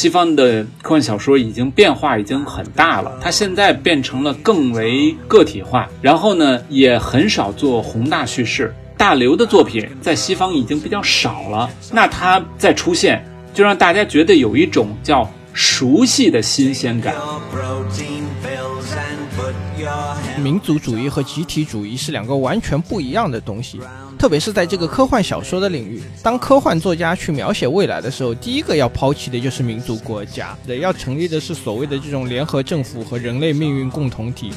西方的科幻小说已经变化已经很大了，它现在变成了更为个体化，然后呢，也很少做宏大叙事。大刘的作品在西方已经比较少了，那他再出现，就让大家觉得有一种叫熟悉的新鲜感。民族主义和集体主义是两个完全不一样的东西，特别是在这个科幻小说的领域。当科幻作家去描写未来的时候，第一个要抛弃的就是民族国家，对要成立的是所谓的这种联合政府和人类命运共同体。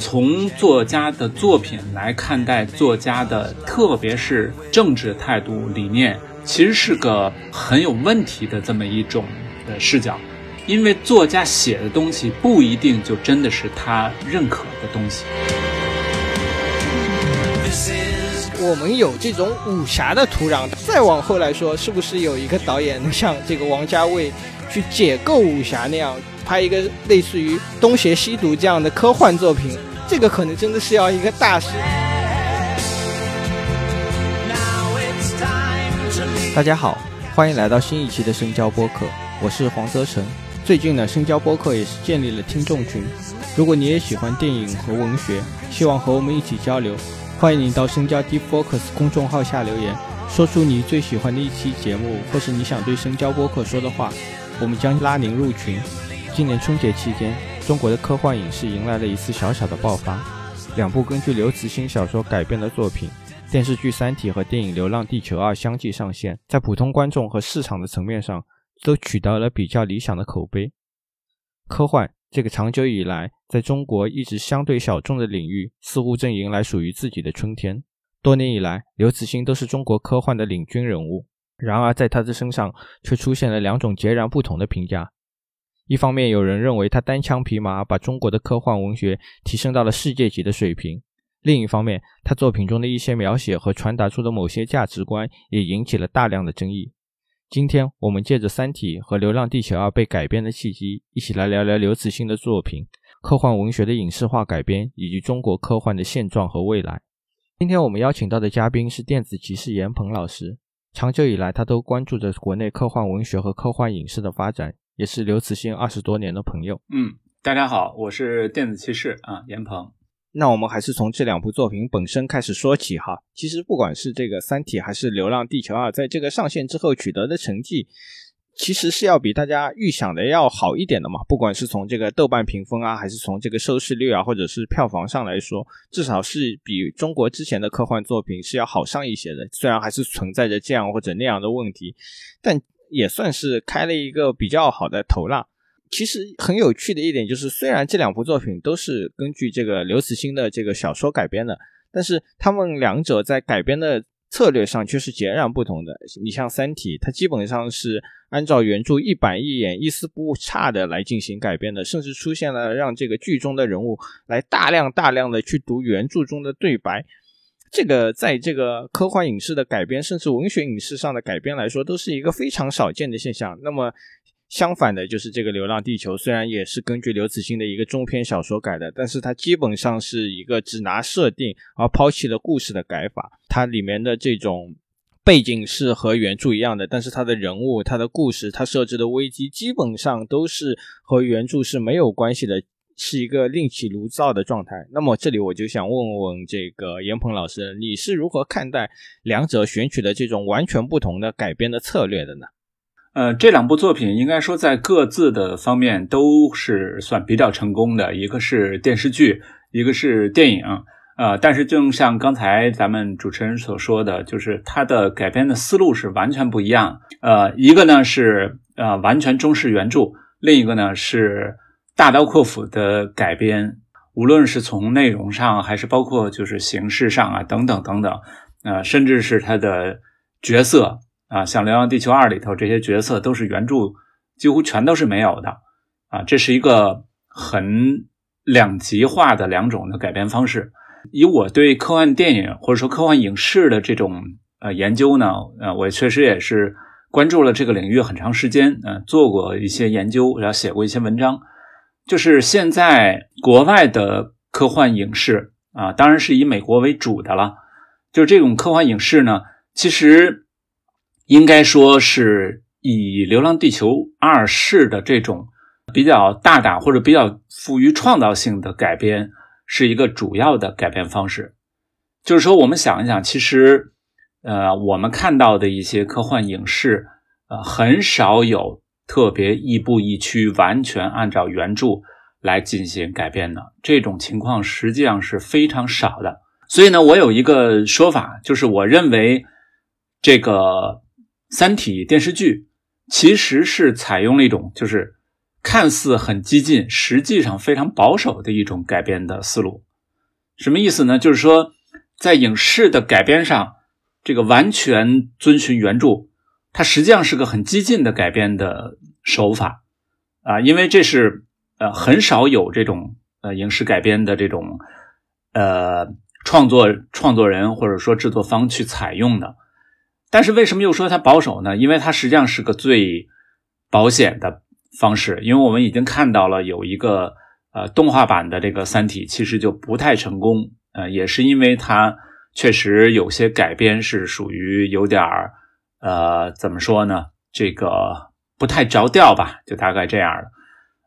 从作家的作品来看待作家的，特别是政治态度理念，其实是个很有问题的这么一种呃视角，因为作家写的东西不一定就真的是他认可的东西。我们有这种武侠的土壤，再往后来说，是不是有一个导演能像这个王家卫去解构武侠那样，拍一个类似于《东邪西毒》这样的科幻作品？这个可能真的是要一个大师。大家好，欢迎来到新一期的深交播客，我是黄泽成。最近呢，深交播客也是建立了听众群。如果你也喜欢电影和文学，希望和我们一起交流，欢迎您到深交 Deep Focus 公众号下留言，说出你最喜欢的一期节目，或是你想对深交播客说的话，我们将拉您入群。今年春节期间。中国的科幻影视迎来了一次小小的爆发，两部根据刘慈欣小说改编的作品，电视剧《三体》和电影《流浪地球二》相继上线，在普通观众和市场的层面上都取得了比较理想的口碑。科幻这个长久以来在中国一直相对小众的领域，似乎正迎来属于自己的春天。多年以来，刘慈欣都是中国科幻的领军人物，然而在他的身上却出现了两种截然不同的评价。一方面，有人认为他单枪匹马把中国的科幻文学提升到了世界级的水平；另一方面，他作品中的一些描写和传达出的某些价值观也引起了大量的争议。今天，我们借着《三体》和《流浪地球二》被改编的契机，一起来聊聊刘慈欣的作品、科幻文学的影视化改编以及中国科幻的现状和未来。今天我们邀请到的嘉宾是电子骑士严鹏老师，长久以来，他都关注着国内科幻文学和科幻影视的发展。也是刘慈欣二十多年的朋友。嗯，大家好，我是电子骑士啊，严鹏。那我们还是从这两部作品本身开始说起哈。其实不管是这个《三体》还是《流浪地球二》，在这个上线之后取得的成绩，其实是要比大家预想的要好一点的嘛。不管是从这个豆瓣评分啊，还是从这个收视率啊，或者是票房上来说，至少是比中国之前的科幻作品是要好上一些的。虽然还是存在着这样或者那样的问题，但。也算是开了一个比较好的头了。其实很有趣的一点就是，虽然这两部作品都是根据这个刘慈欣的这个小说改编的，但是他们两者在改编的策略上却是截然不同的。你像《三体》，它基本上是按照原著一板一眼、一丝不差的来进行改编的，甚至出现了让这个剧中的人物来大量大量的去读原著中的对白。这个在这个科幻影视的改编，甚至文学影视上的改编来说，都是一个非常少见的现象。那么相反的，就是这个《流浪地球》，虽然也是根据刘慈欣的一个中篇小说改的，但是它基本上是一个只拿设定而抛弃了故事的改法。它里面的这种背景是和原著一样的，但是它的人物、它的故事、它设置的危机，基本上都是和原著是没有关系的。是一个另起炉灶的状态。那么这里我就想问问这个严鹏老师，你是如何看待两者选取的这种完全不同的改编的策略的呢？呃，这两部作品应该说在各自的方面都是算比较成功的，一个是电视剧，一个是电影。呃，但是正像刚才咱们主持人所说的，就是它的改编的思路是完全不一样。呃，一个呢是呃完全忠实原著，另一个呢是。大刀阔斧的改编，无论是从内容上，还是包括就是形式上啊，等等等等，呃，甚至是他的角色啊，像《流浪地球二》里头这些角色，都是原著几乎全都是没有的啊。这是一个很两极化的两种的改编方式。以我对科幻电影或者说科幻影视的这种呃研究呢，呃，我确实也是关注了这个领域很长时间，呃，做过一些研究，然后写过一些文章。就是现在国外的科幻影视啊，当然是以美国为主的了。就是这种科幻影视呢，其实应该说是以《流浪地球二世》的这种比较大胆或者比较富于创造性的改编，是一个主要的改编方式。就是说，我们想一想，其实，呃，我们看到的一些科幻影视，呃，很少有特别亦步亦趋、完全按照原著来进行改编的这种情况，实际上是非常少的。所以呢，我有一个说法，就是我认为这个。《三体》电视剧其实是采用了一种，就是看似很激进，实际上非常保守的一种改编的思路。什么意思呢？就是说，在影视的改编上，这个完全遵循原著，它实际上是个很激进的改编的手法啊，因为这是呃很少有这种呃影视改编的这种呃创作创作人或者说制作方去采用的。但是为什么又说它保守呢？因为它实际上是个最保险的方式。因为我们已经看到了有一个呃动画版的这个《三体》，其实就不太成功。呃，也是因为它确实有些改编是属于有点儿呃怎么说呢？这个不太着调吧，就大概这样的。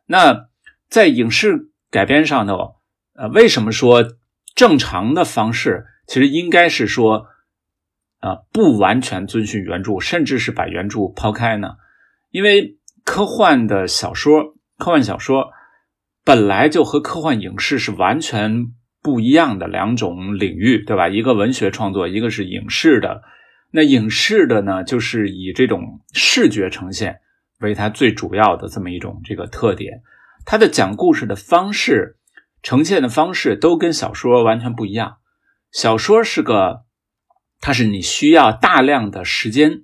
那在影视改编上头，呃，为什么说正常的方式其实应该是说？啊，不完全遵循原著，甚至是把原著抛开呢？因为科幻的小说，科幻小说本来就和科幻影视是完全不一样的两种领域，对吧？一个文学创作，一个是影视的。那影视的呢，就是以这种视觉呈现为它最主要的这么一种这个特点，它的讲故事的方式、呈现的方式都跟小说完全不一样。小说是个。它是你需要大量的时间，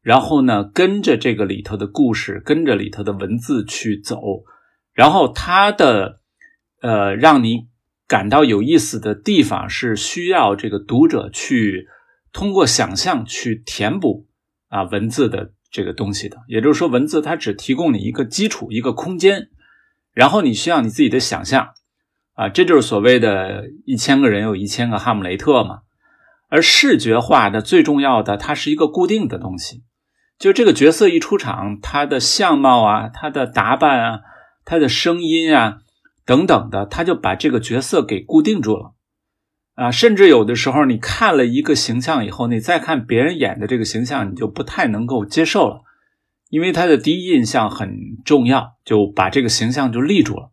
然后呢，跟着这个里头的故事，跟着里头的文字去走，然后它的呃，让你感到有意思的地方是需要这个读者去通过想象去填补啊文字的这个东西的。也就是说，文字它只提供你一个基础、一个空间，然后你需要你自己的想象啊，这就是所谓的一千个人有一千个哈姆雷特嘛。而视觉化的最重要的，它是一个固定的东西，就这个角色一出场，他的相貌啊，他的打扮啊，他的声音啊，等等的，他就把这个角色给固定住了啊。甚至有的时候，你看了一个形象以后，你再看别人演的这个形象，你就不太能够接受了，因为他的第一印象很重要，就把这个形象就立住了。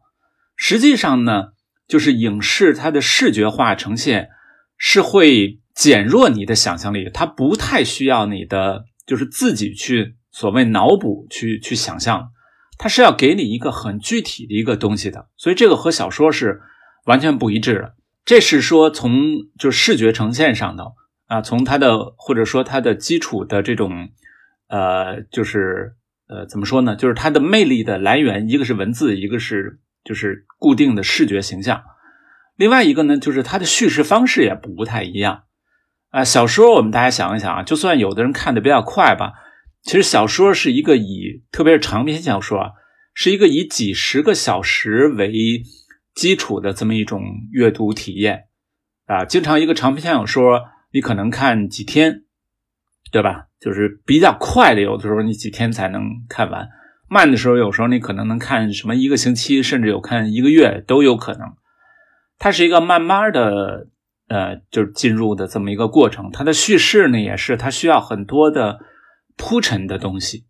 实际上呢，就是影视它的视觉化呈现是会。减弱你的想象力，它不太需要你的，就是自己去所谓脑补去去想象，它是要给你一个很具体的一个东西的，所以这个和小说是完全不一致的。这是说从就视觉呈现上头啊，从它的或者说它的基础的这种呃，就是呃怎么说呢？就是它的魅力的来源，一个是文字，一个是就是固定的视觉形象，另外一个呢，就是它的叙事方式也不太一样。啊，小说我们大家想一想啊，就算有的人看的比较快吧，其实小说是一个以，特别是长篇小说啊，是一个以几十个小时为基础的这么一种阅读体验啊。经常一个长篇小说你可能看几天，对吧？就是比较快的，有的时候你几天才能看完；慢的时候，有时候你可能能看什么一个星期，甚至有看一个月都有可能。它是一个慢慢的。呃，就是进入的这么一个过程，它的叙事呢也是它需要很多的铺陈的东西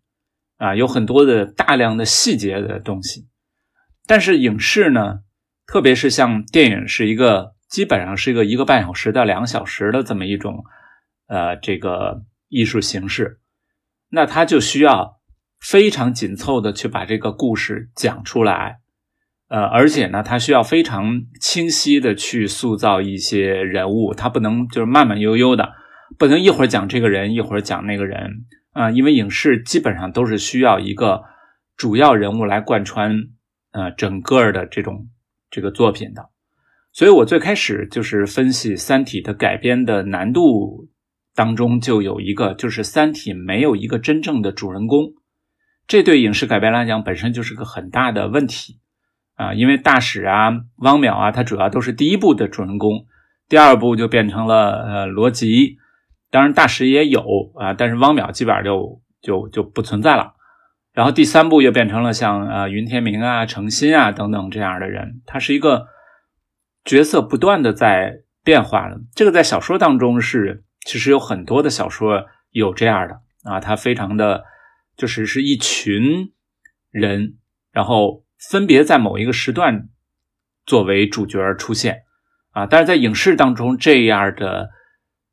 啊，有很多的大量的细节的东西。但是影视呢，特别是像电影，是一个基本上是一个一个半小时到两个小时的这么一种呃这个艺术形式，那它就需要非常紧凑的去把这个故事讲出来。呃，而且呢，他需要非常清晰的去塑造一些人物，他不能就是慢慢悠悠的，不能一会儿讲这个人，一会儿讲那个人啊，因为影视基本上都是需要一个主要人物来贯穿呃整个的这种这个作品的。所以我最开始就是分析《三体》的改编的难度当中就有一个，就是《三体》没有一个真正的主人公，这对影视改编来讲本身就是个很大的问题。啊，因为大使啊、汪淼啊，他主要都是第一部的主人公，第二部就变成了呃罗辑，当然大使也有啊，但是汪淼基本上就就就不存在了。然后第三部又变成了像呃云天明啊、程心啊等等这样的人，他是一个角色不断的在变化的。这个在小说当中是其实有很多的小说有这样的啊，他非常的就是是一群人，然后分别在某一个时段作为主角出现啊。但是在影视当中这样的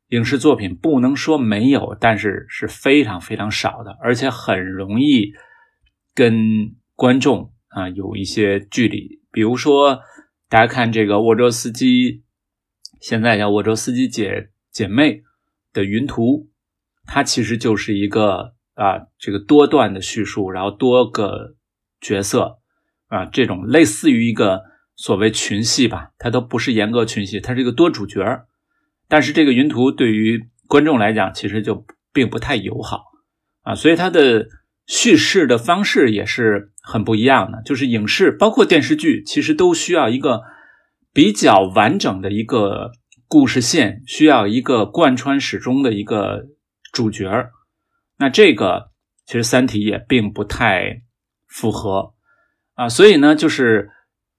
影视作品不能说没有，但是是非常非常少的，而且很容易。跟观众啊有一些距离，比如说大家看这个沃州斯基，现在叫沃州斯基姐姐妹的云图，它其实就是一个啊这个多段的叙述，然后多个角色啊这种类似于一个所谓群戏吧，它都不是严格群戏，它是一个多主角但是这个云图对于观众来讲，其实就并不太友好啊，所以它的。叙事的方式也是很不一样的，就是影视包括电视剧，其实都需要一个比较完整的一个故事线，需要一个贯穿始终的一个主角那这个其实《三体》也并不太符合啊，所以呢，就是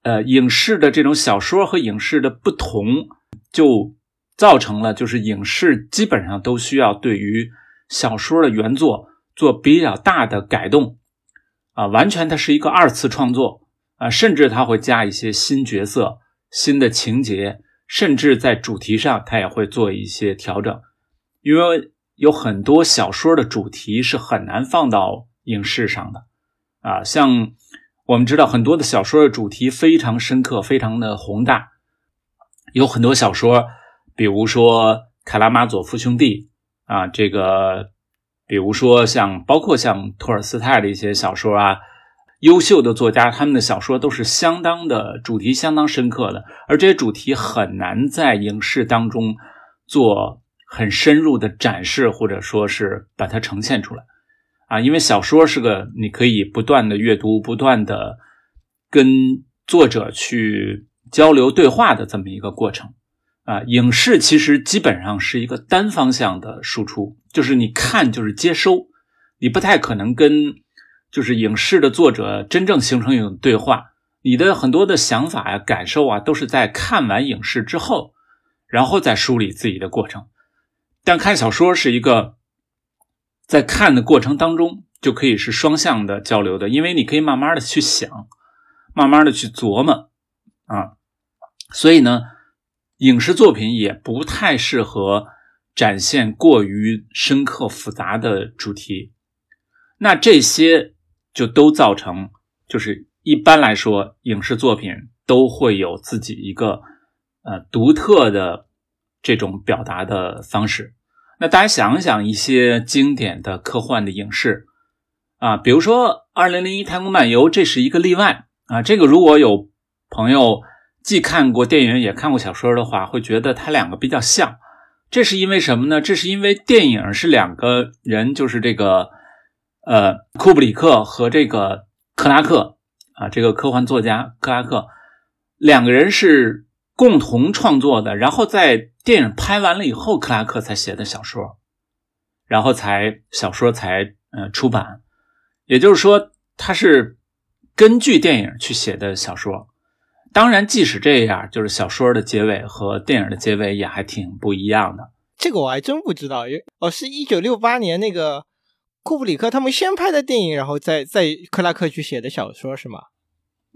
呃，影视的这种小说和影视的不同，就造成了就是影视基本上都需要对于小说的原作。做比较大的改动，啊，完全它是一个二次创作啊，甚至它会加一些新角色、新的情节，甚至在主题上它也会做一些调整，因为有很多小说的主题是很难放到影视上的啊，像我们知道很多的小说的主题非常深刻、非常的宏大，有很多小说，比如说《卡拉马佐夫兄弟》啊，这个。比如说，像包括像托尔斯泰的一些小说啊，优秀的作家他们的小说都是相当的主题相当深刻的，而这些主题很难在影视当中做很深入的展示，或者说是把它呈现出来啊，因为小说是个你可以不断的阅读、不断的跟作者去交流对话的这么一个过程。啊，影视其实基本上是一个单方向的输出，就是你看就是接收，你不太可能跟就是影视的作者真正形成一种对话。你的很多的想法呀、感受啊，都是在看完影视之后，然后再梳理自己的过程。但看小说是一个在看的过程当中就可以是双向的交流的，因为你可以慢慢的去想，慢慢的去琢磨啊，所以呢。影视作品也不太适合展现过于深刻复杂的主题，那这些就都造成，就是一般来说，影视作品都会有自己一个呃独特的这种表达的方式。那大家想想，一些经典的科幻的影视啊，比如说《二零零一太空漫游》，这是一个例外啊。这个如果有朋友。既看过电影也看过小说的话，会觉得它两个比较像。这是因为什么呢？这是因为电影是两个人，就是这个呃库布里克和这个克拉克啊，这个科幻作家克拉克两个人是共同创作的。然后在电影拍完了以后，克拉克才写的小说，然后才小说才呃出版。也就是说，他是根据电影去写的小说。当然，即使这样，就是小说的结尾和电影的结尾也还挺不一样的。这个我还真不知道。哦，是一九六八年那个库布里克他们先拍的电影，然后再再克拉克去写的小说是吗？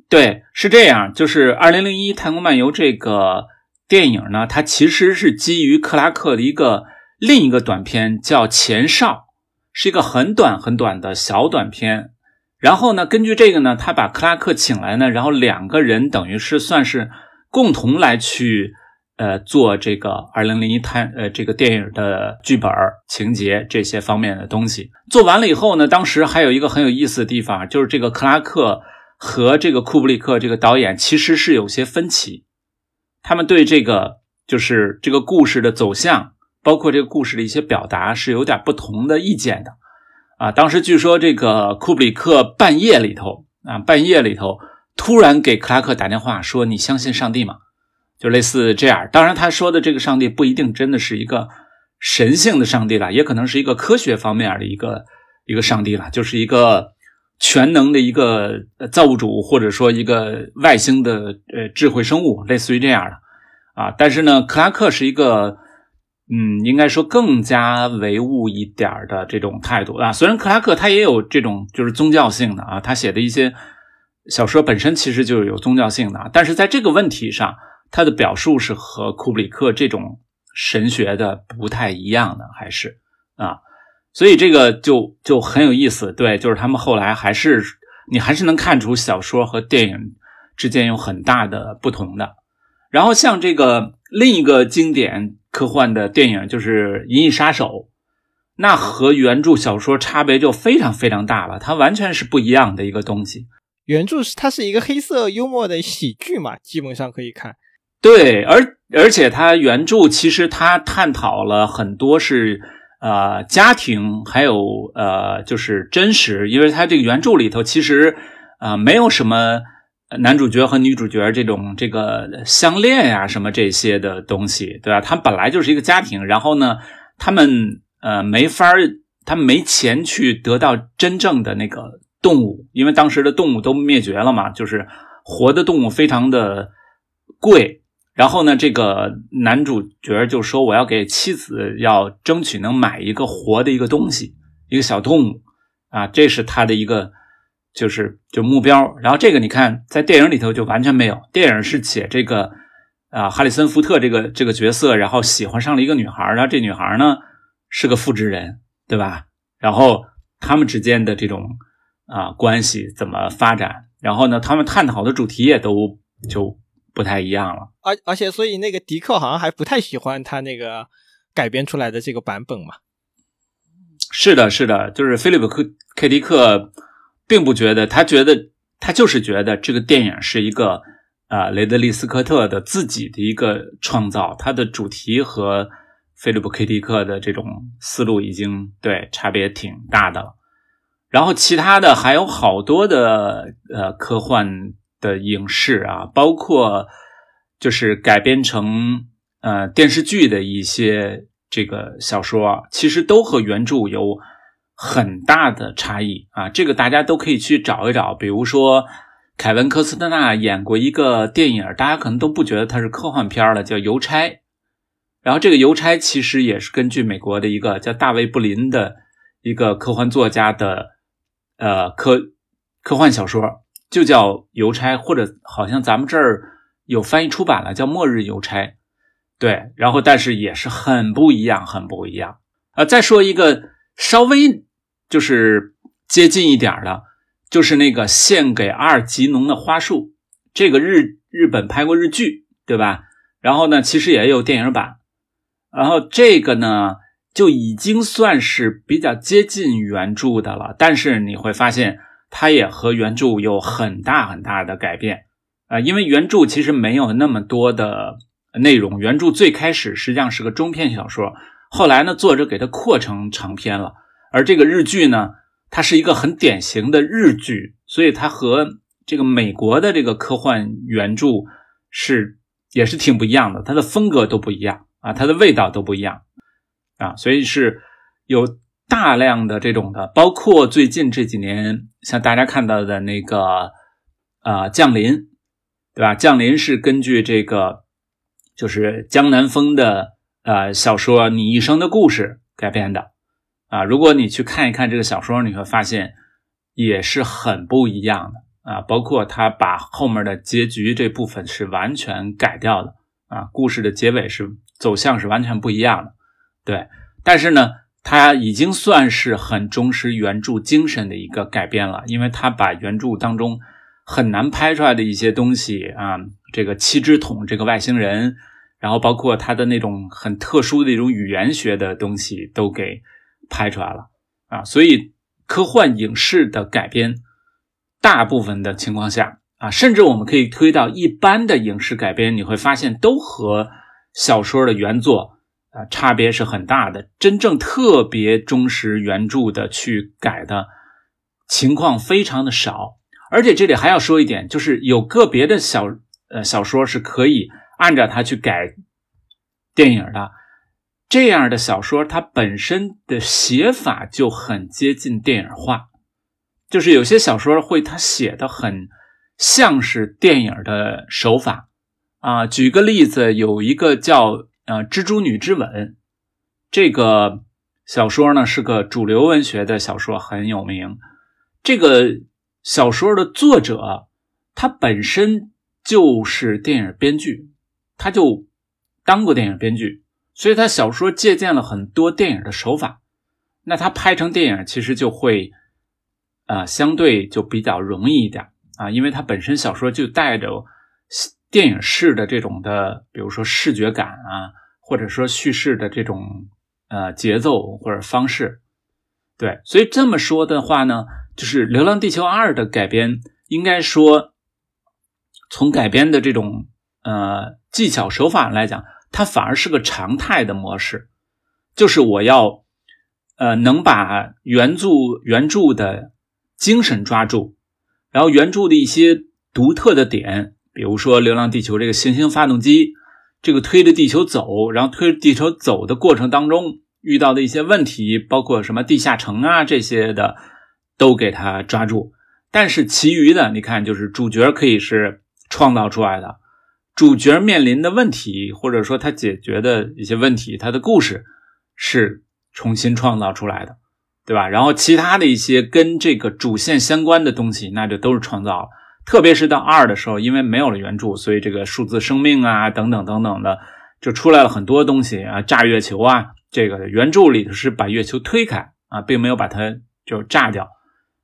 对，是这样。就是《二零零一太空漫游》这个电影呢，它其实是基于克拉克的一个另一个短片，叫《前哨》，是一个很短很短的小短片。然后呢，根据这个呢，他把克拉克请来呢，然后两个人等于是算是共同来去呃做这个《二零零一探》呃这个电影的剧本情节这些方面的东西。做完了以后呢，当时还有一个很有意思的地方，就是这个克拉克和这个库布里克这个导演其实是有些分歧，他们对这个就是这个故事的走向，包括这个故事的一些表达是有点不同的意见的。啊，当时据说这个库布里克半夜里头啊，半夜里头突然给克拉克打电话说：“你相信上帝吗？”就类似这样。当然，他说的这个上帝不一定真的是一个神性的上帝了，也可能是一个科学方面的一个一个上帝了，就是一个全能的一个造物主，或者说一个外星的呃智慧生物，类似于这样的啊。但是呢，克拉克是一个嗯，应该说更加唯物一点的这种态度啊。虽然克拉克他也有这种就是宗教性的啊，他写的一些小说本身其实就是有宗教性的，但是在这个问题上，他的表述是和库布里克这种。神学的不太一样的，还是啊，所以这个就就很有意思。对，就是他们后来还是你还是能看出小说和电影之间有很大的不同的。然后像这个另一个经典科幻的电影就是《银翼杀手》，那和原著小说差别就非常非常大了，它完全是不一样的一个东西。原著是它是一个黑色幽默的喜剧嘛，基本上可以看。对，而而且它原著其实它探讨了很多是呃家庭，还有呃就是真实，因为他这个原著里头其实啊没有什么男主角和女主角这种这个相恋呀什么这些的东西，对吧？他本来就是一个家庭，然后呢，他们呃没法儿他们没钱去得到真正的那个动物，因为当时的动物都灭绝了嘛，就是活的动物非常的贵。然后呢，这个男主角就说：“我要给妻子要争取能买一个活的一个东西，一个小动物啊，这是他的一个就是就目标。然后这个你看，在电影里头就完全没有。电影是写这个啊，哈里森福特这个这个角色，然后喜欢上了一个女孩，然后这女孩呢是个复制人，对吧？然后他们之间的这种啊关系怎么发展？然后呢，他们探讨的主题也都就。”不太一样了，而而且所以那个迪克好像还不太喜欢他那个改编出来的这个版本嘛。是的，是的，就是菲利普克 K 迪克并不觉得，他觉得他就是觉得这个电影是一个啊雷德利斯科特的自己的一个创造，他的主题和菲利普 K 迪克的这种思路已经对差别挺大的了。然后其他的还有好多的呃科幻。的影视啊，包括就是改编成呃电视剧的一些这个小说，其实都和原著有很大的差异啊。这个大家都可以去找一找。比如说，凯文·科斯特纳演过一个电影，大家可能都不觉得它是科幻片了，叫《邮差》。然后这个《邮差》其实也是根据美国的一个叫大卫·布林的一个科幻作家的呃科科幻小说。就叫邮差，或者好像咱们这儿有翻译出版了，叫《末日邮差》。对，然后但是也是很不一样，很不一样啊。再说一个稍微就是接近一点的，就是那个献给阿尔吉农的花束，这个日日本拍过日剧，对吧？然后呢，其实也有电影版。然后这个呢，就已经算是比较接近原著的了，但是你会发现。它也和原著有很大很大的改变，啊，因为原著其实没有那么多的内容。原著最开始实际上是个中篇小说，后来呢，作者给它扩成长篇了。而这个日剧呢，它是一个很典型的日剧，所以它和这个美国的这个科幻原著是也是挺不一样的，它的风格都不一样啊，它的味道都不一样啊，所以是有。大量的这种的，包括最近这几年，像大家看到的那个，呃，降临，对吧？降临是根据这个，就是江南风的呃小说《你一生的故事》改编的啊。如果你去看一看这个小说，你会发现也是很不一样的啊。包括他把后面的结局这部分是完全改掉的啊，故事的结尾是走向是完全不一样的。对，但是呢。他已经算是很忠实原著精神的一个改编了，因为他把原著当中很难拍出来的一些东西啊，这个七只桶这个外星人，然后包括他的那种很特殊的一种语言学的东西都给拍出来了啊，所以科幻影视的改编，大部分的情况下啊，甚至我们可以推到一般的影视改编，你会发现都和小说的原作。啊，差别是很大的。真正特别忠实原著的去改的情况非常的少，而且这里还要说一点，就是有个别的小呃小说是可以按照它去改电影的，这样的小说，它本身的写法就很接近电影化，就是有些小说会它写的很像是电影的手法啊。举个例子，有一个叫呃《蜘蛛女之吻》这个小说呢，是个主流文学的小说，很有名。这个小说的作者他本身就是电影编剧，他就当过电影编剧。所以他小说借鉴了很多电影的手法，那他拍成电影其实就会，啊，相对就比较容易一点啊，因为他本身小说就带着电影式的这种的，比如说视觉感啊，或者说叙事的这种呃节奏或者方式，对，所以这么说的话呢，就是《流浪地球二》的改编，应该说从改编的这种呃技巧手法来讲。它反而是个常态的模式，就是我要，呃，能把原著原著的精神抓住，然后原著的一些独特的点，比如说《流浪地球》这个行星发动机，这个推着地球走，然后推着地球走的过程当中遇到的一些问题，包括什么地下城啊这些的，都给它抓住。但是其余的，你看，就是主角可以是创造出来的。主角面临的问题，或者说他解决的一些问题，他的故事是重新创造出来的，对吧？然后其他的一些跟这个主线相关的东西，那就都是创造了。特别是到二的时候，因为没有了原著，所以这个数字生命啊，等等等等的，就出来了很多东西啊，炸月球啊，这个原著里头是把月球推开啊，并没有把它就炸掉。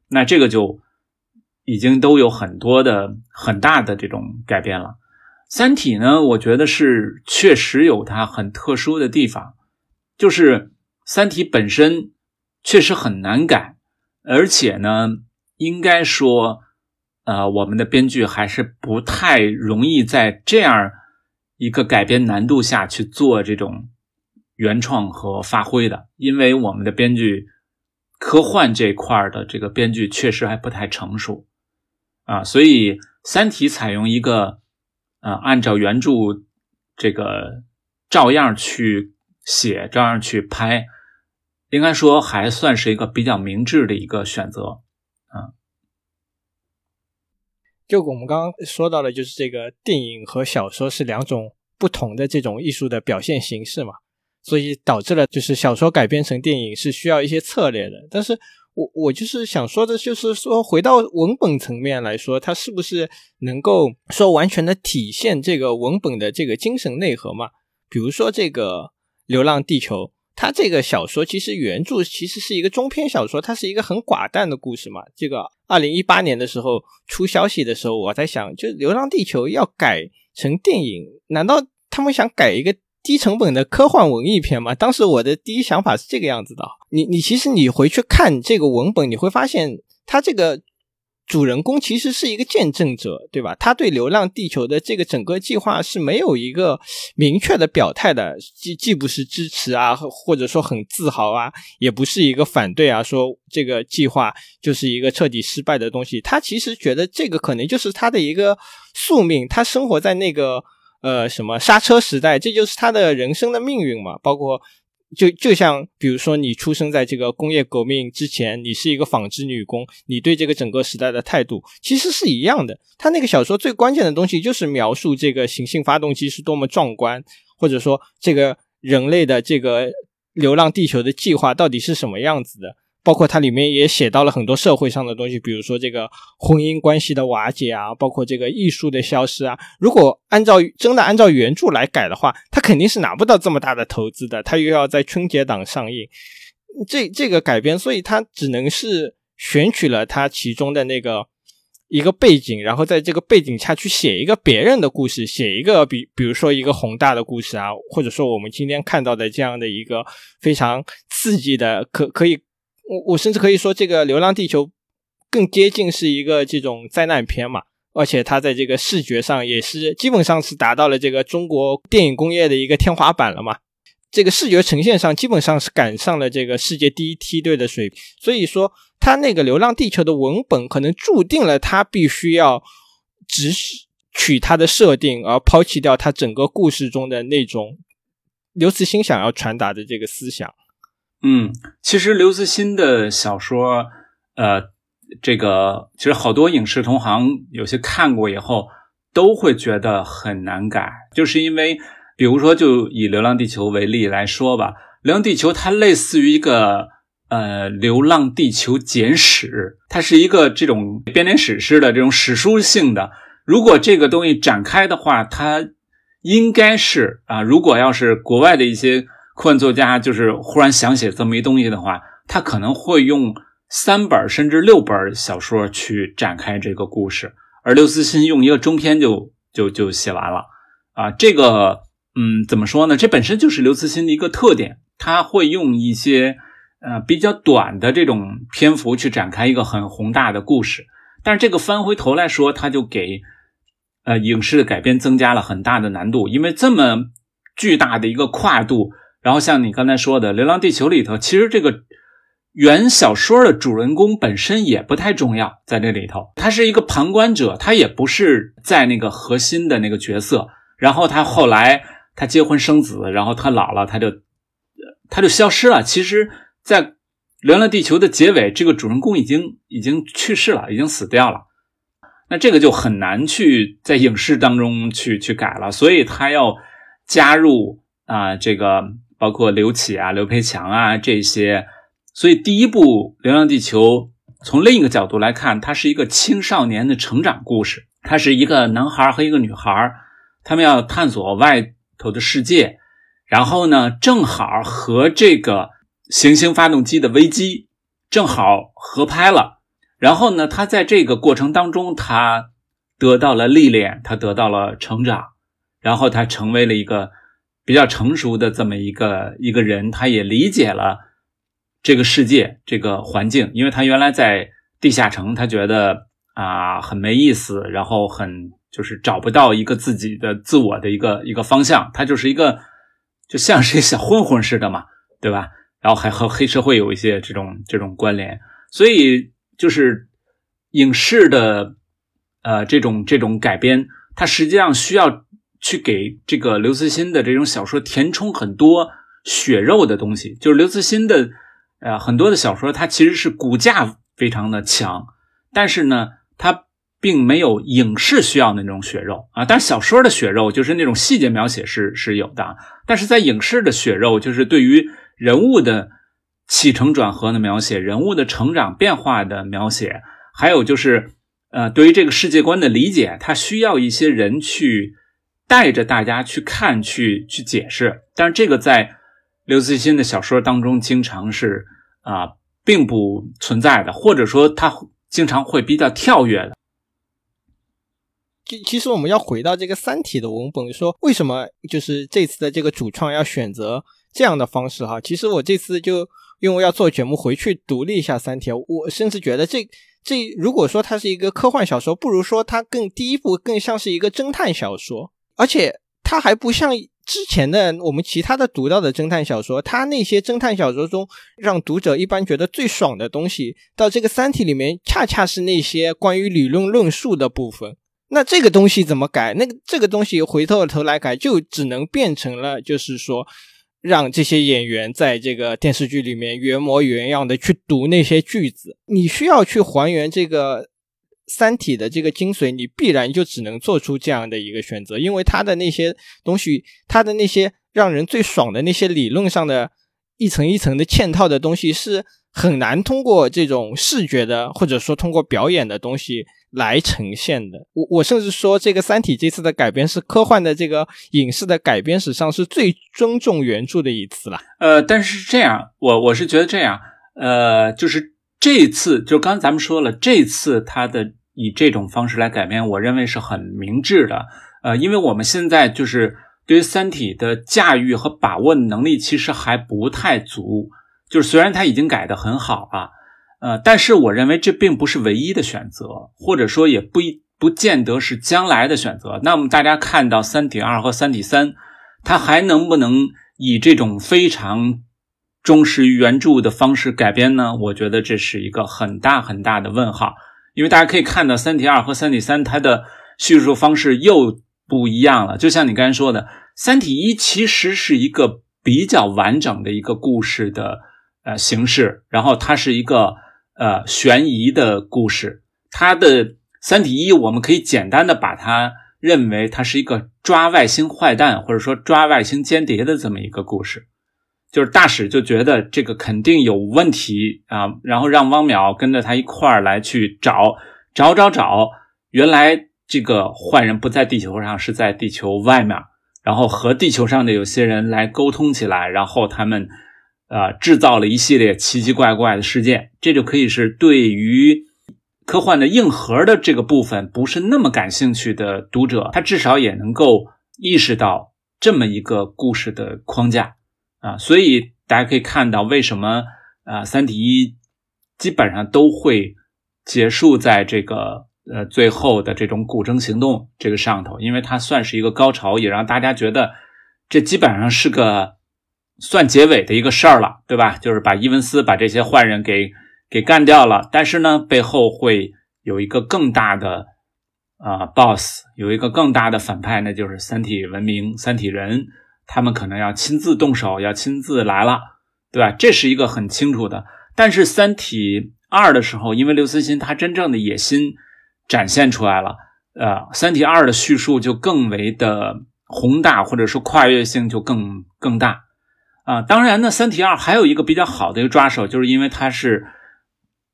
那这个就已经都有很多的很大的这种改变了。三体呢，我觉得是确实有它很特殊的地方，就是三体本身确实很难改，而且呢，应该说，呃，我们的编剧还是不太容易在这样一个改编难度下去做这种原创和发挥的，因为我们的编剧科幻这块的这个编剧确实还不太成熟啊，所以三体采用一个。啊，按照原著这个照样去写，照样去拍，应该说还算是一个比较明智的一个选择。啊，就我们刚刚说到的，就是这个电影和小说是两种不同的这种艺术的表现形式嘛，所以导致了就是小说改编成电影是需要一些策略的，但是。我我就是想说的，就是说回到文本层面来说，它是不是能够说完全的体现这个文本的这个精神内核嘛？比如说这个《流浪地球》，它这个小说其实原著其实是一个中篇小说，它是一个很寡淡的故事嘛。这个二零一八年的时候出消息的时候，我在想，就《流浪地球》要改成电影，难道他们想改一个？低成本的科幻文艺片吗，当时我的第一想法是这个样子的。你你其实你回去看这个文本，你会发现他这个主人公其实是一个见证者，对吧？他对流浪地球的这个整个计划是没有一个明确的表态的，既既不是支持啊，或者说很自豪啊，也不是一个反对啊，说这个计划就是一个彻底失败的东西。他其实觉得这个可能就是他的一个宿命，他生活在那个。呃，什么刹车时代，这就是他的人生的命运嘛？包括，就就像比如说，你出生在这个工业革命之前，你是一个纺织女工，你对这个整个时代的态度其实是一样的。他那个小说最关键的东西就是描述这个行星发动机是多么壮观，或者说这个人类的这个流浪地球的计划到底是什么样子的。包括它里面也写到了很多社会上的东西，比如说这个婚姻关系的瓦解啊，包括这个艺术的消失啊。如果按照真的按照原著来改的话，它肯定是拿不到这么大的投资的，它又要在春节档上映，这这个改编，所以它只能是选取了它其中的那个一个背景，然后在这个背景下去写一个别人的故事，写一个比比如说一个宏大的故事啊，或者说我们今天看到的这样的一个非常刺激的，可可以。我我甚至可以说，这个《流浪地球》更接近是一个这种灾难片嘛，而且它在这个视觉上也是基本上是达到了这个中国电影工业的一个天花板了嘛。这个视觉呈现上基本上是赶上了这个世界第一梯队的水平，所以说它那个《流浪地球》的文本可能注定了它必须要只取它的设定，而抛弃掉它整个故事中的那种刘慈欣想要传达的这个思想。嗯，其实刘慈欣的小说，呃，这个其实好多影视同行有些看过以后都会觉得很难改，就是因为，比如说就以《流浪地球》为例来说吧，《流浪地球》它类似于一个呃《流浪地球简史》，它是一个这种编年史诗的这种史书性的。如果这个东西展开的话，它应该是啊，如果要是国外的一些。科幻作家就是忽然想写这么一东西的话，他可能会用三本甚至六本小说去展开这个故事，而刘慈欣用一个中篇就就就写完了啊。这个嗯，怎么说呢？这本身就是刘慈欣的一个特点，他会用一些呃比较短的这种篇幅去展开一个很宏大的故事。但是这个翻回头来说，他就给呃影视的改编增加了很大的难度，因为这么巨大的一个跨度。然后像你刚才说的《流浪地球》里头，其实这个原小说的主人公本身也不太重要，在这里头，他是一个旁观者，他也不是在那个核心的那个角色。然后他后来他结婚生子，然后他老了，他就他就消失了。其实，在《流浪地球》的结尾，这个主人公已经已经去世了，已经死掉了。那这个就很难去在影视当中去去改了，所以他要加入啊这个。包括刘启啊、刘培强啊这些，所以第一部《流浪地球》从另一个角度来看，它是一个青少年的成长故事。它是一个男孩和一个女孩，他们要探索外头的世界，然后呢，正好和这个行星发动机的危机正好合拍了。然后呢，他在这个过程当中，他得到了历练，他得到了成长，然后他成为了一个。比较成熟的这么一个一个人，他也理解了这个世界这个环境，因为他原来在地下城，他觉得啊很没意思，然后很就是找不到一个自己的自我的一个一个方向，他就是一个就像是小混混似的嘛，对吧？然后还和黑社会有一些这种这种关联，所以就是影视的呃这种这种改编，它实际上需要。去给这个刘慈欣的这种小说填充很多血肉的东西，就是刘慈欣的呃很多的小说，它其实是骨架非常的强，但是呢，它并没有影视需要的那种血肉啊。但是小说的血肉就是那种细节描写是是有的，但是在影视的血肉就是对于人物的起承转合的描写，人物的成长变化的描写，还有就是呃对于这个世界观的理解，它需要一些人去。带着大家去看，去去解释，但是这个在刘慈欣的小说当中经常是啊，并不存在的，或者说他经常会比较跳跃的。其其实我们要回到这个《三体》的文本，说为什么就是这次的这个主创要选择这样的方式哈？其实我这次就因为要做节目，回去读了一下《三体》，我甚至觉得这这如果说它是一个科幻小说，不如说它更第一部更像是一个侦探小说。而且它还不像之前的我们其他的读到的侦探小说，它那些侦探小说中让读者一般觉得最爽的东西，到这个《三体》里面，恰恰是那些关于理论论述的部分。那这个东西怎么改？那个这个东西回头头来改，就只能变成了，就是说，让这些演员在这个电视剧里面原模原样的去读那些句子。你需要去还原这个。三体的这个精髓，你必然就只能做出这样的一个选择，因为它的那些东西，它的那些让人最爽的那些理论上的一层一层的嵌套的东西，是很难通过这种视觉的或者说通过表演的东西来呈现的。我我甚至说，这个三体这次的改编是科幻的这个影视的改编史上是最尊重原著的一次了。呃，但是这样，我我是觉得这样，呃，就是这一次，就刚咱们说了，这次它的。以这种方式来改编，我认为是很明智的。呃，因为我们现在就是对于《三体》的驾驭和把握能力其实还不太足。就是虽然它已经改得很好了，呃，但是我认为这并不是唯一的选择，或者说也不一不见得是将来的选择。那么大家看到《三体二》和《三体三》，它还能不能以这种非常忠实于原著的方式改编呢？我觉得这是一个很大很大的问号。因为大家可以看到，《三体二》和《三体三》它的叙述方式又不一样了。就像你刚才说的，《三体一》其实是一个比较完整的一个故事的呃形式，然后它是一个呃悬疑的故事。它的《三体一》，我们可以简单的把它认为它是一个抓外星坏蛋或者说抓外星间谍的这么一个故事。就是大使就觉得这个肯定有问题啊，然后让汪淼跟着他一块儿来去找找找找，原来这个坏人不在地球上，是在地球外面，然后和地球上的有些人来沟通起来，然后他们呃制造了一系列奇奇怪怪的事件，这就可以是对于科幻的硬核的这个部分不是那么感兴趣的读者，他至少也能够意识到这么一个故事的框架。啊，所以大家可以看到，为什么啊，《三体一》基本上都会结束在这个呃最后的这种古筝行动这个上头，因为它算是一个高潮，也让大家觉得这基本上是个算结尾的一个事儿了，对吧？就是把伊文斯把这些坏人给给干掉了，但是呢，背后会有一个更大的啊 boss，有一个更大的反派，那就是三体文明、三体人。他们可能要亲自动手，要亲自来了，对吧？这是一个很清楚的。但是《三体二》的时候，因为刘慈欣他真正的野心展现出来了，呃，《三体二》的叙述就更为的宏大，或者说跨越性就更更大啊。当然呢，《三体二》还有一个比较好的一个抓手，就是因为它是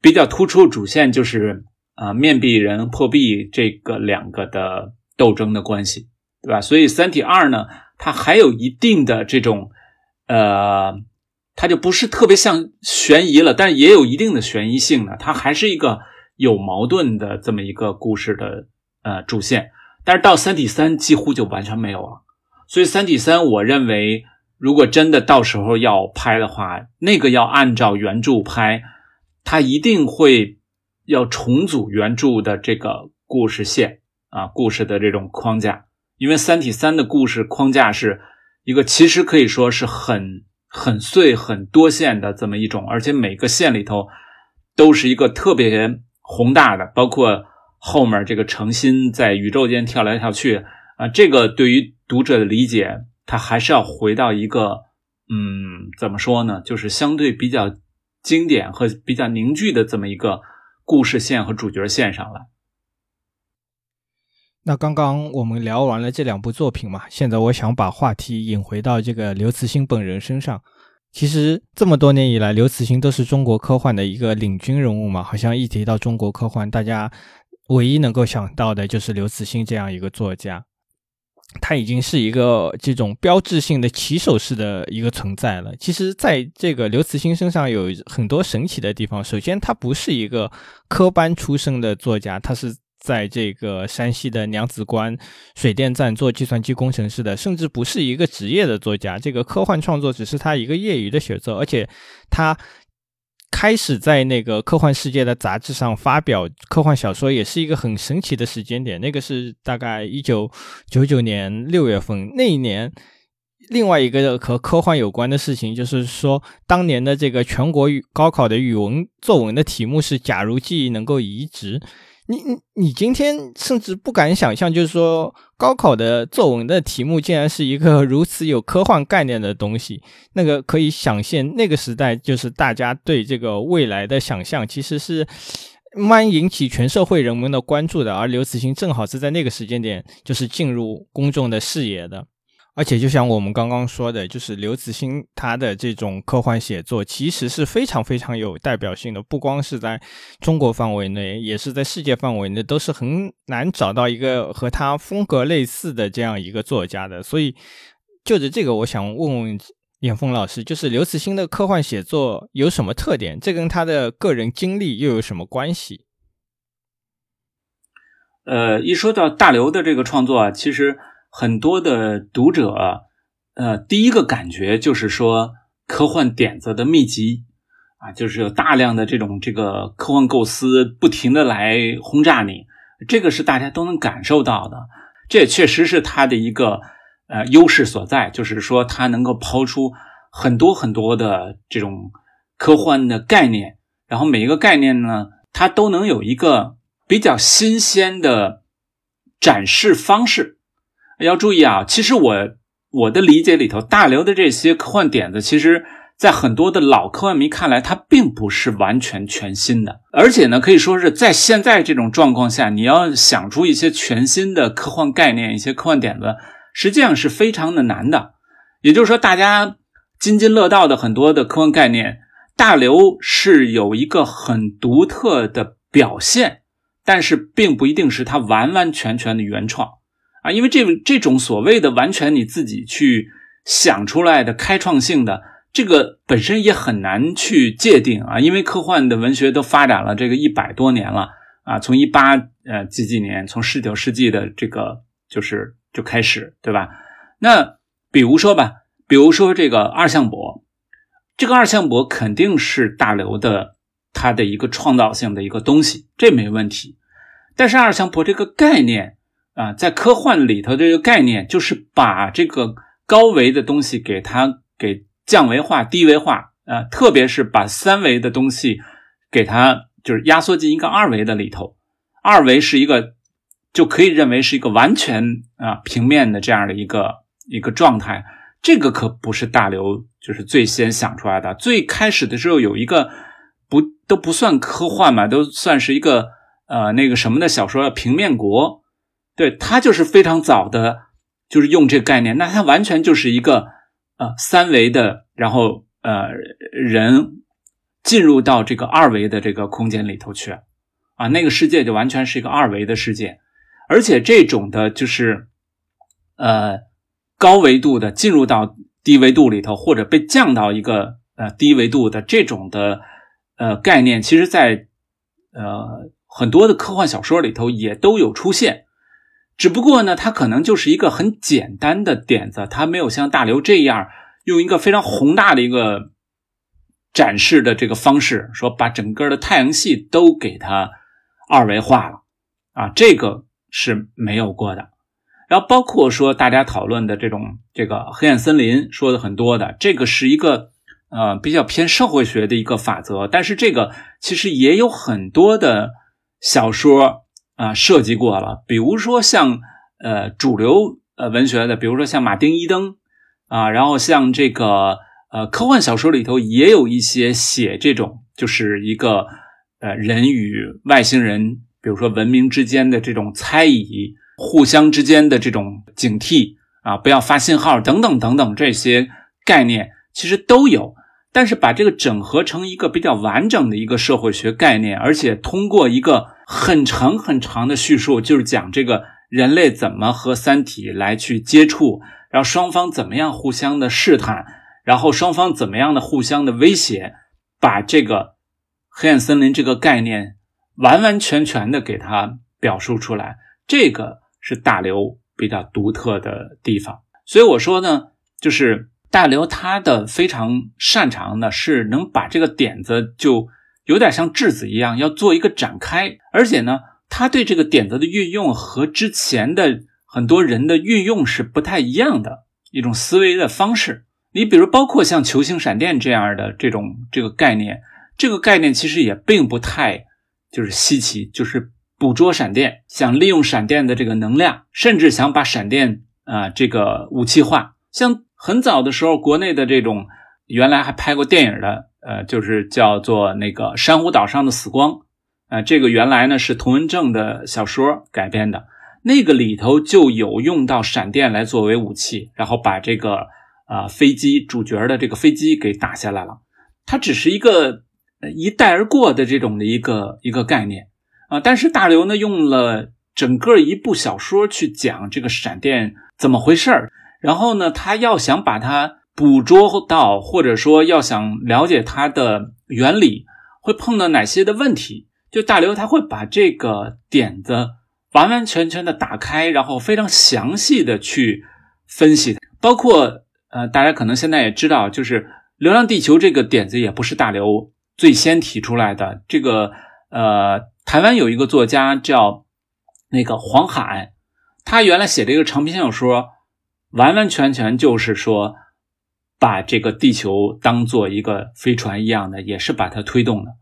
比较突出主线，就是啊，面壁人破壁这个两个的斗争的关系，对吧？所以《三体二》呢。它还有一定的这种，呃，它就不是特别像悬疑了，但也有一定的悬疑性的。它还是一个有矛盾的这么一个故事的呃主线。但是到《三体三》几乎就完全没有了。所以《三体三》，我认为如果真的到时候要拍的话，那个要按照原著拍，它一定会要重组原著的这个故事线啊，故事的这种框架。因为《三体三》的故事框架是一个，其实可以说是很很碎、很多线的这么一种，而且每个线里头都是一个特别宏大的，包括后面这个程心在宇宙间跳来跳去啊，这个对于读者的理解，他还是要回到一个，嗯，怎么说呢？就是相对比较经典和比较凝聚的这么一个故事线和主角线上来。那刚刚我们聊完了这两部作品嘛，现在我想把话题引回到这个刘慈欣本人身上。其实这么多年以来，刘慈欣都是中国科幻的一个领军人物嘛。好像一提到中国科幻，大家唯一能够想到的就是刘慈欣这样一个作家。他已经是一个这种标志性的起手式的一个存在了。其实，在这个刘慈欣身上有很多神奇的地方。首先，他不是一个科班出身的作家，他是。在这个山西的娘子关水电站做计算机工程师的，甚至不是一个职业的作家。这个科幻创作只是他一个业余的写作，而且他开始在那个科幻世界的杂志上发表科幻小说，也是一个很神奇的时间点。那个是大概一九九九年六月份那一年。另外一个和科幻有关的事情，就是说当年的这个全国语高考的语文作文的题目是“假如记忆能够移植”。你你你今天甚至不敢想象，就是说高考的作文的题目竟然是一个 如此有科幻概念的东西。那个可以想象，那个时代就是大家对这个未来的想象，其实是蛮引起全社会人们的关注的。而刘慈欣正好是在那个时间点，就是进入公众的视野的。而且，就像我们刚刚说的，就是刘慈欣他的这种科幻写作，其实是非常非常有代表性的。不光是在中国范围内，也是在世界范围内，都是很难找到一个和他风格类似的这样一个作家的。所以，就着这个，我想问问严峰老师，就是刘慈欣的科幻写作有什么特点？这跟他的个人经历又有什么关系？呃，一说到大刘的这个创作啊，其实。很多的读者，呃，第一个感觉就是说科幻点子的密集啊，就是有大量的这种这个科幻构思不停的来轰炸你，这个是大家都能感受到的。这也确实是他的一个呃优势所在，就是说他能够抛出很多很多的这种科幻的概念，然后每一个概念呢，它都能有一个比较新鲜的展示方式。要注意啊，其实我我的理解里头，大刘的这些科幻点子，其实在很多的老科幻迷看来，它并不是完全全新的。而且呢，可以说是在现在这种状况下，你要想出一些全新的科幻概念、一些科幻点子，实际上是非常的难的。也就是说，大家津津乐道的很多的科幻概念，大刘是有一个很独特的表现，但是并不一定是他完完全全的原创。啊，因为这这种所谓的完全你自己去想出来的开创性的这个本身也很难去界定啊，因为科幻的文学都发展了这个一百多年了啊，从一八呃几几年，从十九世纪的这个就是就开始，对吧？那比如说吧，比如说这个二向箔，这个二向箔肯定是大刘的他的一个创造性的一个东西，这没问题。但是二向箔这个概念。啊，在科幻里头这个概念就是把这个高维的东西给它给降维化、低维化，啊，特别是把三维的东西给它就是压缩进一个二维的里头，二维是一个就可以认为是一个完全啊平面的这样的一个一个状态。这个可不是大刘就是最先想出来的，最开始的时候有一个不都不算科幻嘛，都算是一个呃那个什么的小说《平面国》。对他就是非常早的，就是用这个概念，那它完全就是一个呃三维的，然后呃人进入到这个二维的这个空间里头去啊，那个世界就完全是一个二维的世界，而且这种的就是呃高维度的进入到低维度里头，或者被降到一个呃低维度的这种的呃概念，其实在呃很多的科幻小说里头也都有出现。只不过呢，它可能就是一个很简单的点子，它没有像大刘这样用一个非常宏大的一个展示的这个方式，说把整个的太阳系都给它二维化了啊，这个是没有过的。然后包括说大家讨论的这种这个黑暗森林说的很多的，这个是一个呃比较偏社会学的一个法则，但是这个其实也有很多的小说。啊，设计过了，比如说像呃主流呃文学的，比如说像马丁伊登啊，然后像这个呃科幻小说里头也有一些写这种，就是一个呃人与外星人，比如说文明之间的这种猜疑，互相之间的这种警惕啊，不要发信号等等等等这些概念，其实都有。但是把这个整合成一个比较完整的一个社会学概念，而且通过一个很长很长的叙述，就是讲这个人类怎么和三体来去接触，然后双方怎么样互相的试探，然后双方怎么样的互相的威胁，把这个黑暗森林这个概念完完全全的给它表述出来，这个是大刘比较独特的地方。所以我说呢，就是。大刘他的非常擅长的是能把这个点子就有点像质子一样，要做一个展开，而且呢，他对这个点子的运用和之前的很多人的运用是不太一样的一种思维的方式。你比如包括像球形闪电这样的这种这个概念，这个概念其实也并不太就是稀奇，就是捕捉闪电，想利用闪电的这个能量，甚至想把闪电啊这个武器化，像。很早的时候，国内的这种原来还拍过电影的，呃，就是叫做那个《珊瑚岛上的死光》，呃，这个原来呢是童文正的小说改编的，那个里头就有用到闪电来作为武器，然后把这个啊飞机主角的这个飞机给打下来了。它只是一个一带而过的这种的一个一个概念啊，但是大刘呢用了整个一部小说去讲这个闪电怎么回事儿。然后呢，他要想把它捕捉到，或者说要想了解它的原理，会碰到哪些的问题？就大刘他会把这个点子完完全全的打开，然后非常详细的去分析。包括呃，大家可能现在也知道，就是《流浪地球》这个点子也不是大刘最先提出来的。这个呃，台湾有一个作家叫那个黄海，他原来写这个长篇小说。完完全全就是说，把这个地球当做一个飞船一样的，也是把它推动的。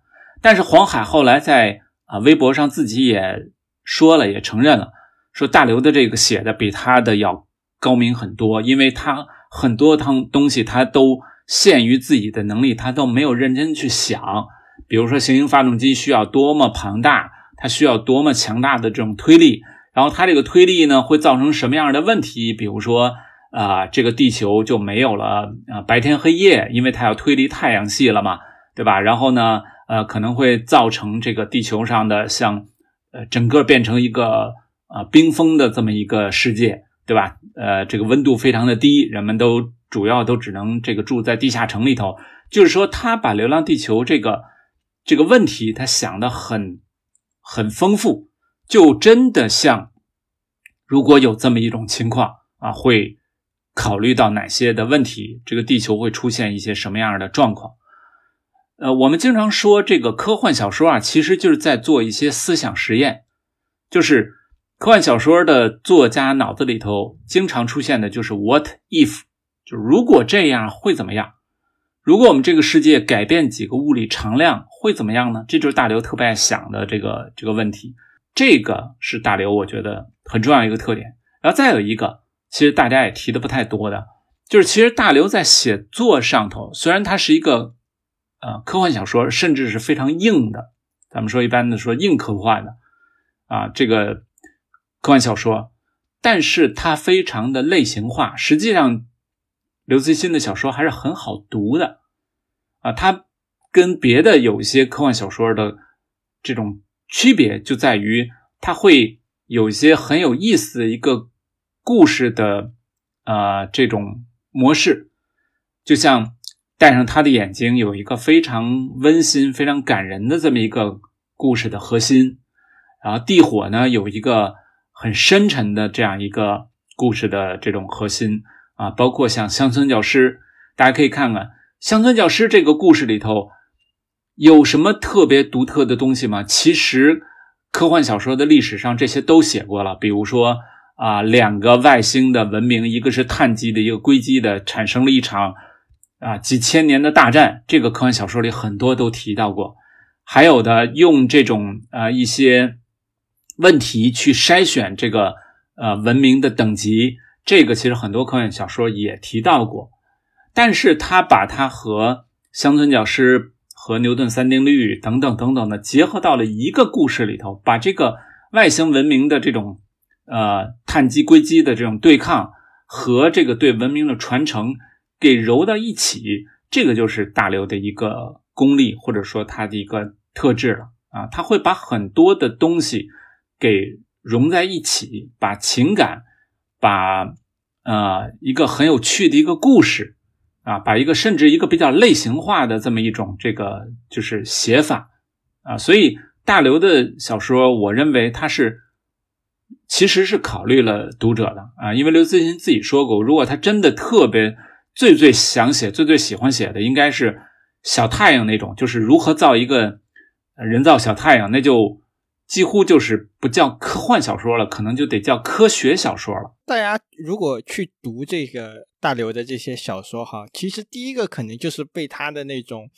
但是黄海后来在啊微博上自己也说了，也承认了，说大刘的这个写的比他的要高明很多，因为他很多汤东西他都限于自己的能力，他都没有认真去想。比如说行星发动机需要多么庞大，它需要多么强大的这种推力，然后它这个推力呢会造成什么样的问题？比如说。啊，这个地球就没有了啊，白天黑夜，因为它要推离太阳系了嘛，对吧？然后呢，呃，可能会造成这个地球上的像，呃，整个变成一个啊冰封的这么一个世界，对吧？呃，这个温度非常的低，人们都主要都只能这个住在地下城里头。就是说，他把《流浪地球》这个这个问题，他想的很很丰富，就真的像如果有这么一种情况啊，会。考虑到哪些的问题，这个地球会出现一些什么样的状况？呃，我们经常说这个科幻小说啊，其实就是在做一些思想实验。就是科幻小说的作家脑子里头经常出现的就是 “what if”，就如果这样会怎么样？如果我们这个世界改变几个物理常量会怎么样呢？这就是大刘特别爱想的这个这个问题。这个是大刘我觉得很重要一个特点。然后再有一个。其实大家也提的不太多的，就是其实大刘在写作上头，虽然他是一个呃科幻小说，甚至是非常硬的，咱们说一般的说硬科幻的啊这个科幻小说，但是它非常的类型化。实际上，刘慈欣的小说还是很好读的啊。它跟别的有一些科幻小说的这种区别就在于，它会有一些很有意思的一个。故事的，呃，这种模式，就像戴上他的眼睛，有一个非常温馨、非常感人的这么一个故事的核心。然后地火呢，有一个很深沉的这样一个故事的这种核心啊。包括像乡村教师，大家可以看看乡村教师这个故事里头有什么特别独特的东西吗？其实科幻小说的历史上这些都写过了，比如说。啊，两个外星的文明，一个是碳基的，一个硅基的，产生了一场啊几千年的大战。这个科幻小说里很多都提到过。还有的用这种呃一些问题去筛选这个呃文明的等级，这个其实很多科幻小说也提到过。但是他把它和乡村教师、和牛顿三定律等等等等的结合到了一个故事里头，把这个外星文明的这种。呃，碳基硅基的这种对抗和这个对文明的传承给揉到一起，这个就是大刘的一个功力，或者说他的一个特质了啊。他会把很多的东西给融在一起，把情感，把呃一个很有趣的一个故事啊，把一个甚至一个比较类型化的这么一种这个就是写法啊。所以大刘的小说，我认为他是。其实是考虑了读者的啊，因为刘慈欣自己说过，如果他真的特别最最想写、最最喜欢写的，应该是小太阳那种，就是如何造一个人造小太阳，那就几乎就是不叫科幻小说了，可能就得叫科学小说了。大家如果去读这个大刘的这些小说哈，其实第一个可能就是被他的那种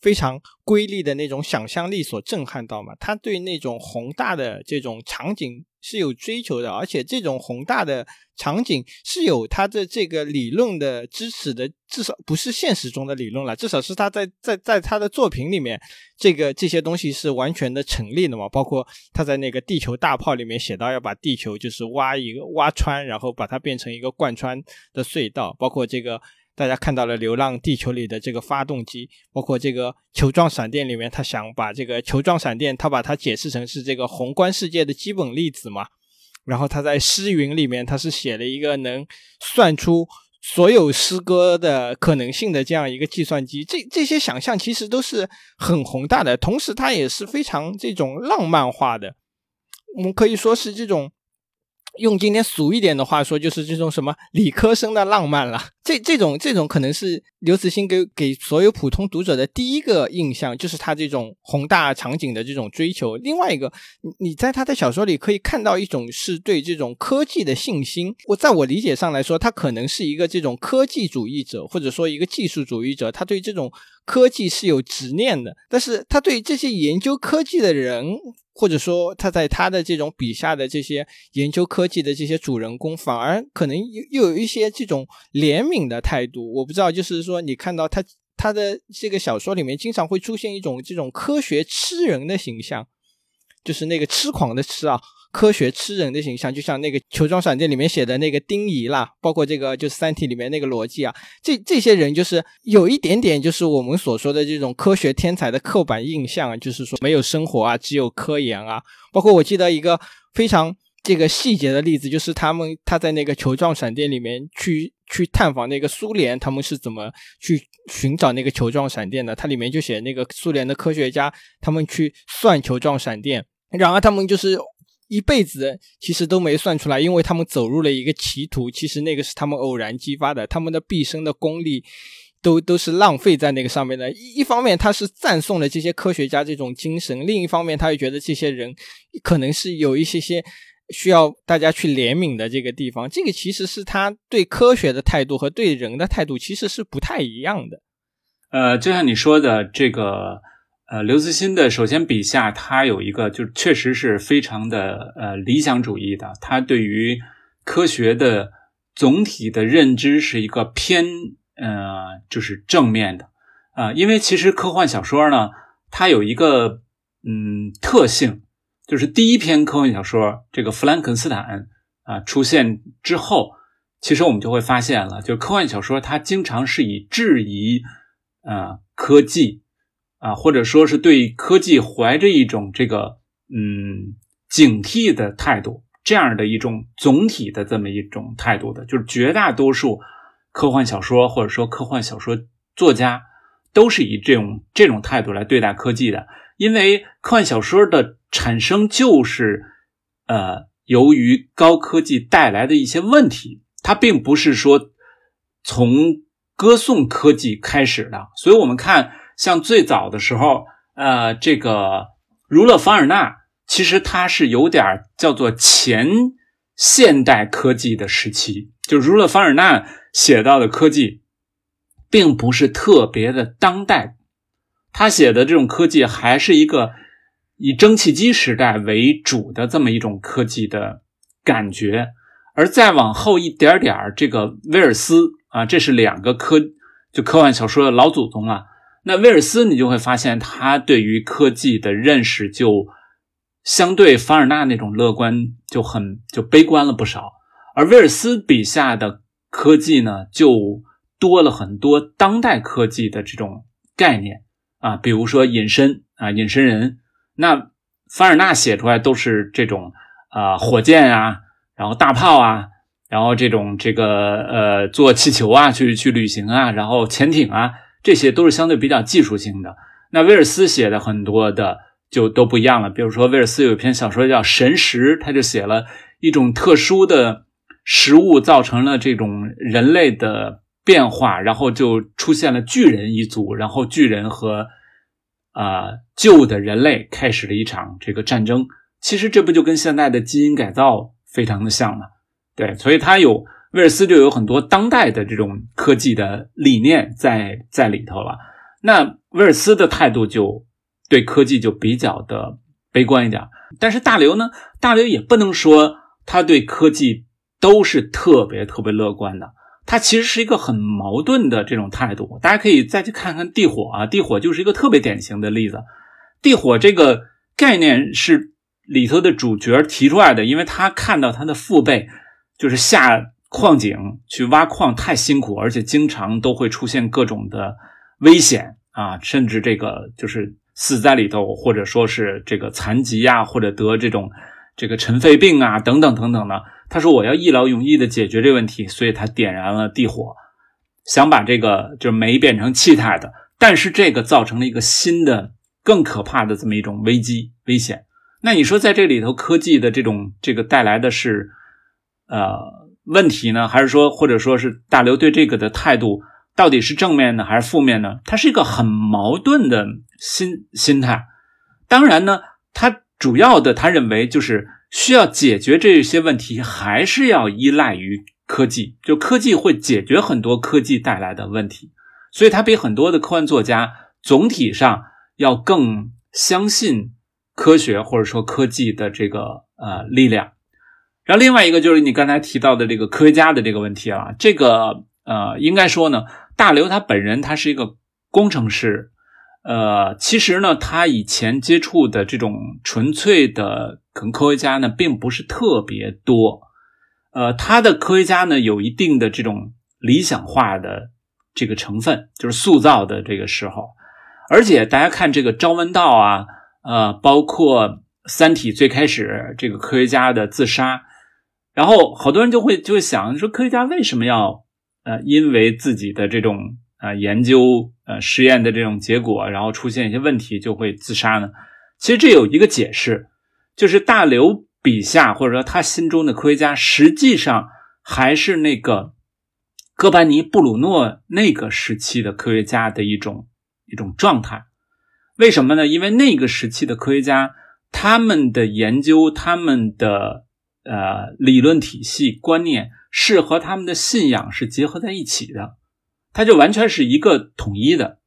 非常瑰丽的那种想象力所震撼到嘛，他对那种宏大的这种场景。是有追求的，而且这种宏大的场景是有它的这个理论的支持的，至少不是现实中的理论了，至少是他在在在他的作品里面，这个这些东西是完全的成立的嘛。包括他在那个《地球大炮》里面写到要把地球就是挖一个挖穿，然后把它变成一个贯穿的隧道，包括这个。大家看到了《流浪地球》里的这个发动机，包括这个球状闪电里面，他想把这个球状闪电，他把它解释成是这个宏观世界的基本粒子嘛。然后他在诗云里面，他是写了一个能算出所有诗歌的可能性的这样一个计算机。这这些想象其实都是很宏大的，同时它也是非常这种浪漫化的。我们可以说是这种。用今天俗一点的话说，就是这种什么理科生的浪漫了。这这种这种可能是刘慈欣给给所有普通读者的第一个印象，就是他这种宏大场景的这种追求。另外一个，你在他的小说里可以看到一种是对这种科技的信心。我在我理解上来说，他可能是一个这种科技主义者，或者说一个技术主义者。他对这种科技是有执念的，但是他对这些研究科技的人，或者说他在他的这种笔下的这些研究科技的这些主人公，反而可能又又有一些这种怜悯的态度。我不知道，就是说你看到他他的这个小说里面，经常会出现一种这种科学痴人的形象，就是那个痴狂的痴啊。科学吃人的形象，就像那个《球状闪电》里面写的那个丁仪啦，包括这个就是《三体》里面那个逻辑啊，这这些人就是有一点点就是我们所说的这种科学天才的刻板印象，就是说没有生活啊，只有科研啊。包括我记得一个非常这个细节的例子，就是他们他在那个《球状闪电》里面去去探访那个苏联，他们是怎么去寻找那个球状闪电的？它里面就写那个苏联的科学家他们去算球状闪电，然而他们就是。一辈子其实都没算出来，因为他们走入了一个歧途。其实那个是他们偶然激发的，他们的毕生的功力都都是浪费在那个上面的。一一方面，他是赞颂了这些科学家这种精神；另一方面，他又觉得这些人可能是有一些些需要大家去怜悯的这个地方。这个其实是他对科学的态度和对人的态度其实是不太一样的。呃，就像你说的这个。呃，刘慈欣的首先笔下，他有一个就确实是非常的呃理想主义的，他对于科学的总体的认知是一个偏呃就是正面的啊，因为其实科幻小说呢，它有一个嗯特性，就是第一篇科幻小说这个《弗兰肯斯坦》啊出现之后，其实我们就会发现了，就科幻小说它经常是以质疑啊科技。啊，或者说是对科技怀着一种这个嗯警惕的态度，这样的一种总体的这么一种态度的，就是绝大多数科幻小说或者说科幻小说作家都是以这种这种态度来对待科技的，因为科幻小说的产生就是呃由于高科技带来的一些问题，它并不是说从歌颂科技开始的，所以我们看。像最早的时候，呃，这个儒勒·凡尔纳其实他是有点叫做前现代科技的时期，就儒勒·凡尔纳写到的科技，并不是特别的当代，他写的这种科技还是一个以蒸汽机时代为主的这么一种科技的感觉，而再往后一点点这个威尔斯啊，这是两个科就科幻小说的老祖宗啊。那威尔斯，你就会发现他对于科技的认识就相对凡尔纳那种乐观就很就悲观了不少，而威尔斯笔下的科技呢，就多了很多当代科技的这种概念啊，比如说隐身啊，隐身人。那凡尔纳写出来都是这种啊，火箭啊，然后大炮啊，然后这种这个呃，坐气球啊去去旅行啊，然后潜艇啊。这些都是相对比较技术性的。那威尔斯写的很多的就都不一样了。比如说，威尔斯有一篇小说叫《神石》，他就写了一种特殊的食物造成了这种人类的变化，然后就出现了巨人一族，然后巨人和啊旧的人类开始了一场这个战争。其实这不就跟现在的基因改造非常的像吗？对，所以他有。威尔斯就有很多当代的这种科技的理念在在里头了。那威尔斯的态度就对科技就比较的悲观一点。但是大刘呢，大刘也不能说他对科技都是特别特别乐观的。他其实是一个很矛盾的这种态度。大家可以再去看看地火啊，地火就是一个特别典型的例子。地火这个概念是里头的主角提出来的，因为他看到他的父辈就是下。矿井去挖矿太辛苦，而且经常都会出现各种的危险啊，甚至这个就是死在里头，或者说是这个残疾呀，或者得这种这个尘肺病啊，等等等等的。他说我要一劳永逸的解决这个问题，所以他点燃了地火，想把这个就是煤变成气态的。但是这个造成了一个新的、更可怕的这么一种危机危险。那你说在这里头，科技的这种这个带来的是呃？问题呢？还是说，或者说是大刘对这个的态度到底是正面的还是负面呢？他是一个很矛盾的心心态。当然呢，他主要的他认为就是需要解决这些问题，还是要依赖于科技。就科技会解决很多科技带来的问题。所以他比很多的科幻作家总体上要更相信科学或者说科技的这个呃力量。然后另外一个就是你刚才提到的这个科学家的这个问题啊，这个呃应该说呢，大刘他本人他是一个工程师，呃，其实呢他以前接触的这种纯粹的可能科学家呢并不是特别多，呃，他的科学家呢有一定的这种理想化的这个成分，就是塑造的这个时候，而且大家看这个朝闻道啊，呃，包括《三体》最开始这个科学家的自杀。然后好多人就会就会想说，科学家为什么要呃因为自己的这种呃研究呃实验的这种结果，然后出现一些问题就会自杀呢？其实这有一个解释，就是大刘笔下或者说他心中的科学家，实际上还是那个哥白尼、布鲁诺那个时期的科学家的一种一种状态。为什么呢？因为那个时期的科学家，他们的研究，他们的呃，理论体系观念是和他们的信仰是结合在一起的，它就完全是一个统一的。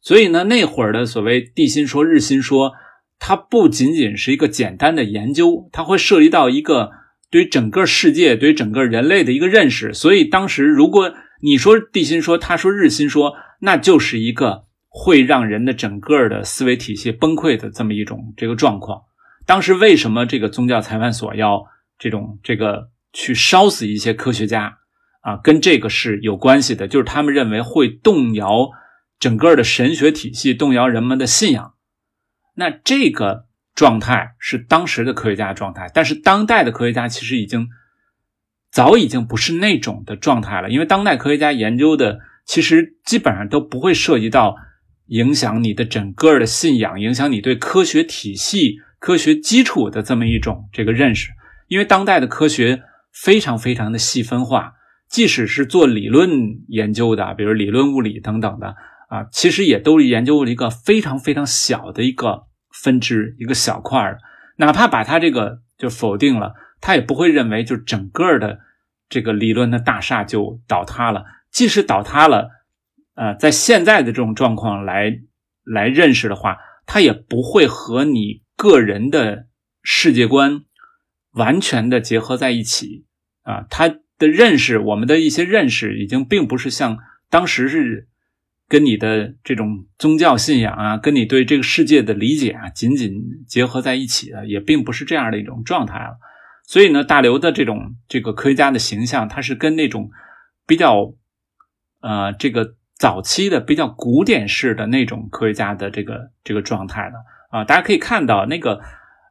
所以呢，那会儿的所谓地心说、日心说，它不仅仅是一个简单的研究，它会涉及到一个对整个世界、对整个人类的一个认识。所以当时，如果你说地心说，他说日心说，那就是一个会让人的整个的思维体系崩溃的这么一种这个状况。当时为什么这个宗教裁判所要？这种这个去烧死一些科学家啊，跟这个是有关系的，就是他们认为会动摇整个的神学体系，动摇人们的信仰。那这个状态是当时的科学家状态，但是当代的科学家其实已经早已经不是那种的状态了，因为当代科学家研究的其实基本上都不会涉及到影响你的整个的信仰，影响你对科学体系、科学基础的这么一种这个认识。因为当代的科学非常非常的细分化，即使是做理论研究的，比如理论物理等等的啊，其实也都研究了一个非常非常小的一个分支，一个小块儿。哪怕把它这个就否定了，他也不会认为就整个的这个理论的大厦就倒塌了。即使倒塌了，呃，在现在的这种状况来来认识的话，它也不会和你个人的世界观。完全的结合在一起啊，他的认识，我们的一些认识，已经并不是像当时是跟你的这种宗教信仰啊，跟你对这个世界的理解啊，紧紧结合在一起的，也并不是这样的一种状态了。所以呢，大刘的这种这个科学家的形象，他是跟那种比较呃这个早期的比较古典式的那种科学家的这个这个状态的啊，大家可以看到那个。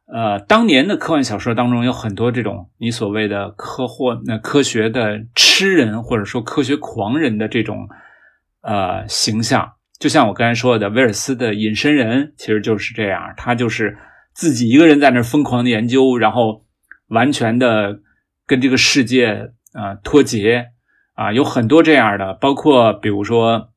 呃，当年的科幻小说当中有很多这种你所谓的科幻、那科学的痴人或者说科学狂人的这种呃形象，就像我刚才说的，威尔斯的隐身人其实就是这样，他就是自己一个人在那疯狂的研究，然后完全的跟这个世界啊脱节啊，有很多这样的，包括比如说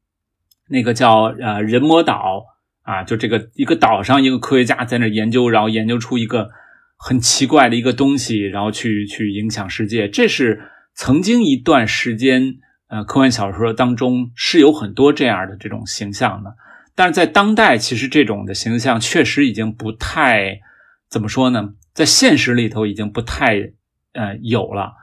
那个叫呃人魔岛。啊，就这个一个岛上，一个科学家在那研究，然后研究出一个很奇怪的一个东西，然后去去影响世界。这是曾经一段时间，呃，科幻小说当中是有很多这样的这种形象的。但是在当代，其实这种的形象确实已经不太怎么说呢，在现实里头已经不太呃有了，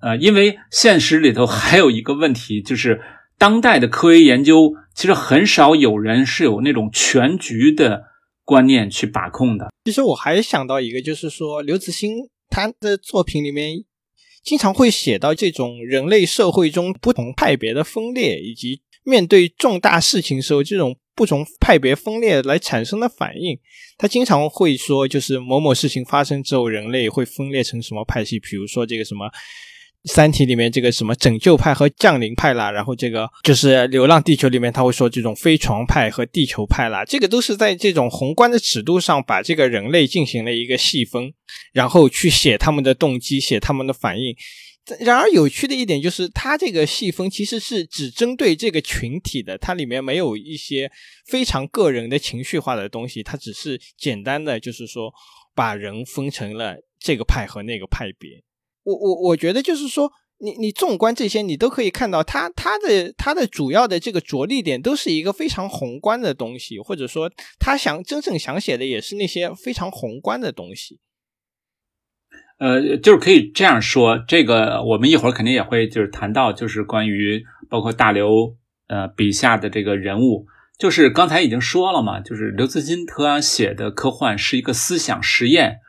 呃，因为现实里头还有一个问题，就是当代的科学研究。其实很少有人是有那种全局的观念去把控的。其实我还想到一个，就是说刘慈欣他的作品里面经常会写到这种人类社会中不同派别的分裂，以及面对重大事情时候这种不同派别分裂来产生的反应。他经常会说，就是某某事情发生之后，人类会分裂成什么派系，比如说这个什么。三体里面这个什么拯救派和降临派啦，然后这个就是流浪地球里面他会说这种飞船派和地球派啦，这个都是在这种宏观的尺度上把这个人类进行了一个细分，然后去写他们的动机，写他们的反应。然而有趣的一点就是，它这个细分其实是只针对这个群体的，它里面没有一些非常个人的情绪化的东西，它只是简单的就是说把人分成了这个派和那个派别。我我我觉得就是说，你你纵观这些，你都可以看到，他他的他的主要的这个着力点都是一个非常宏观的东西，或者说他想真正想写的也是那些非常宏观的东西。呃，就是可以这样说，这个我们一会儿肯定也会就是谈到，就是关于包括大刘呃笔下的这个人物，就是刚才已经说了嘛，就是刘慈欣他写的科幻是一个思想实验，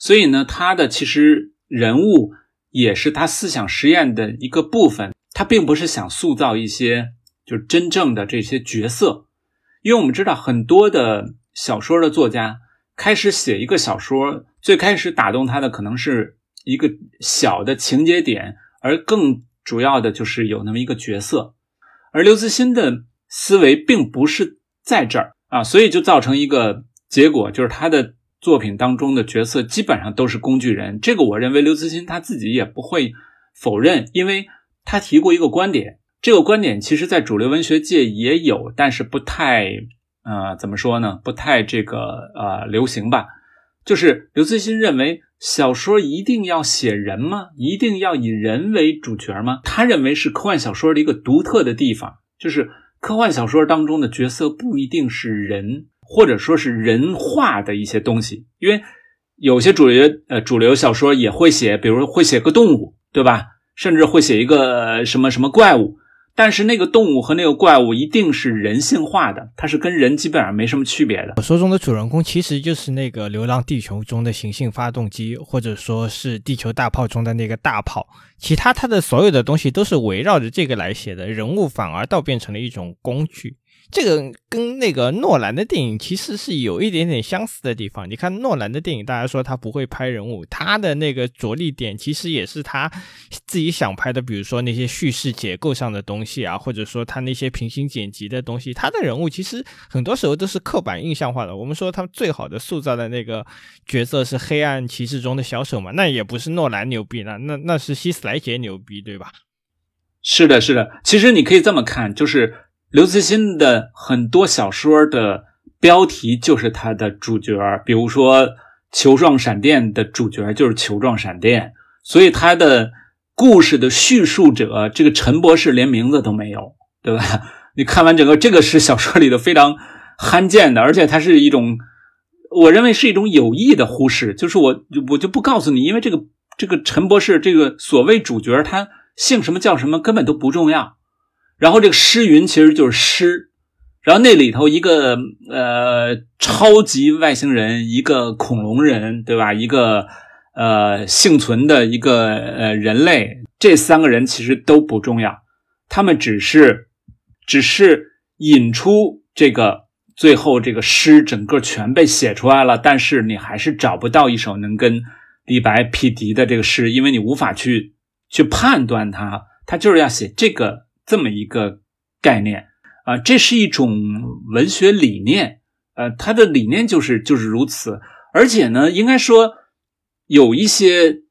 所以呢，他的其实人物。也是他思想实验的一个部分，他并不是想塑造一些就是真正的这些角色，因为我们知道很多的小说的作家开始写一个小说，最开始打动他的可能是一个小的情节点，而更主要的就是有那么一个角色，而刘慈欣的思维并不是在这儿啊，所以就造成一个结果，就是他的。作品当中的角色基本上都是工具人，这个我认为刘慈欣他自己也不会否认，因为他提过一个观点，这个观点其实在主流文学界也有，但是不太呃怎么说呢？不太这个呃流行吧。就是刘慈欣认为小说一定要写人吗？一定要以人为主角吗？他认为是科幻小说的一个独特的地方，就是科幻小说当中的角色不一定是人。或者说是人化的一些东西，因为有些主流呃主流小说也会写，比如会写个动物，对吧？甚至会写一个什么什么怪物，但是那个动物和那个怪物一定是人性化的，它是跟人基本上没什么区别的。小说中的主人公其实就是那个《流浪地球》中的行星发动机，或者说是《地球大炮》中的那个大炮，其他它的所有的东西都是围绕着这个来写的，人物反而倒变成了一种工具。这个跟那个诺兰的电影其实是有一点点相似的地方。你看诺兰的电影，大家说他不会拍人物，他的那个着力点其实也是他自己想拍的，比如说那些叙事结构上的东西啊，或者说他那些平行剪辑的东西。他的人物其实很多时候都是刻板印象化的。我们说他最好的塑造的那个角色是黑暗骑士中的小丑嘛，那也不是诺兰牛逼，那那那是希斯莱杰牛逼，对吧？是的，是的。其实你可以这么看，就是。刘慈欣的很多小说的标题就是他的主角，比如说《球状闪电》的主角就是球状闪电，所以他的故事的叙述者这个陈博士连名字都没有，对吧？你看完整个这个是小说里的非常罕见的，而且它是一种，我认为是一种有意的忽视，就是我我就不告诉你，因为这个这个陈博士这个所谓主角他姓什么叫什么根本都不重要。然后这个诗云其实就是诗，然后那里头一个呃超级外星人，一个恐龙人，对吧？一个呃幸存的一个呃人类，这三个人其实都不重要，他们只是只是引出这个最后这个诗整个全被写出来了，但是你还是找不到一首能跟李白匹敌的这个诗，因为你无法去去判断它，他就是要写这个。这么一个概念啊，这是一种文学理念，呃，它的理念就是就是如此。而且呢，应该说有一些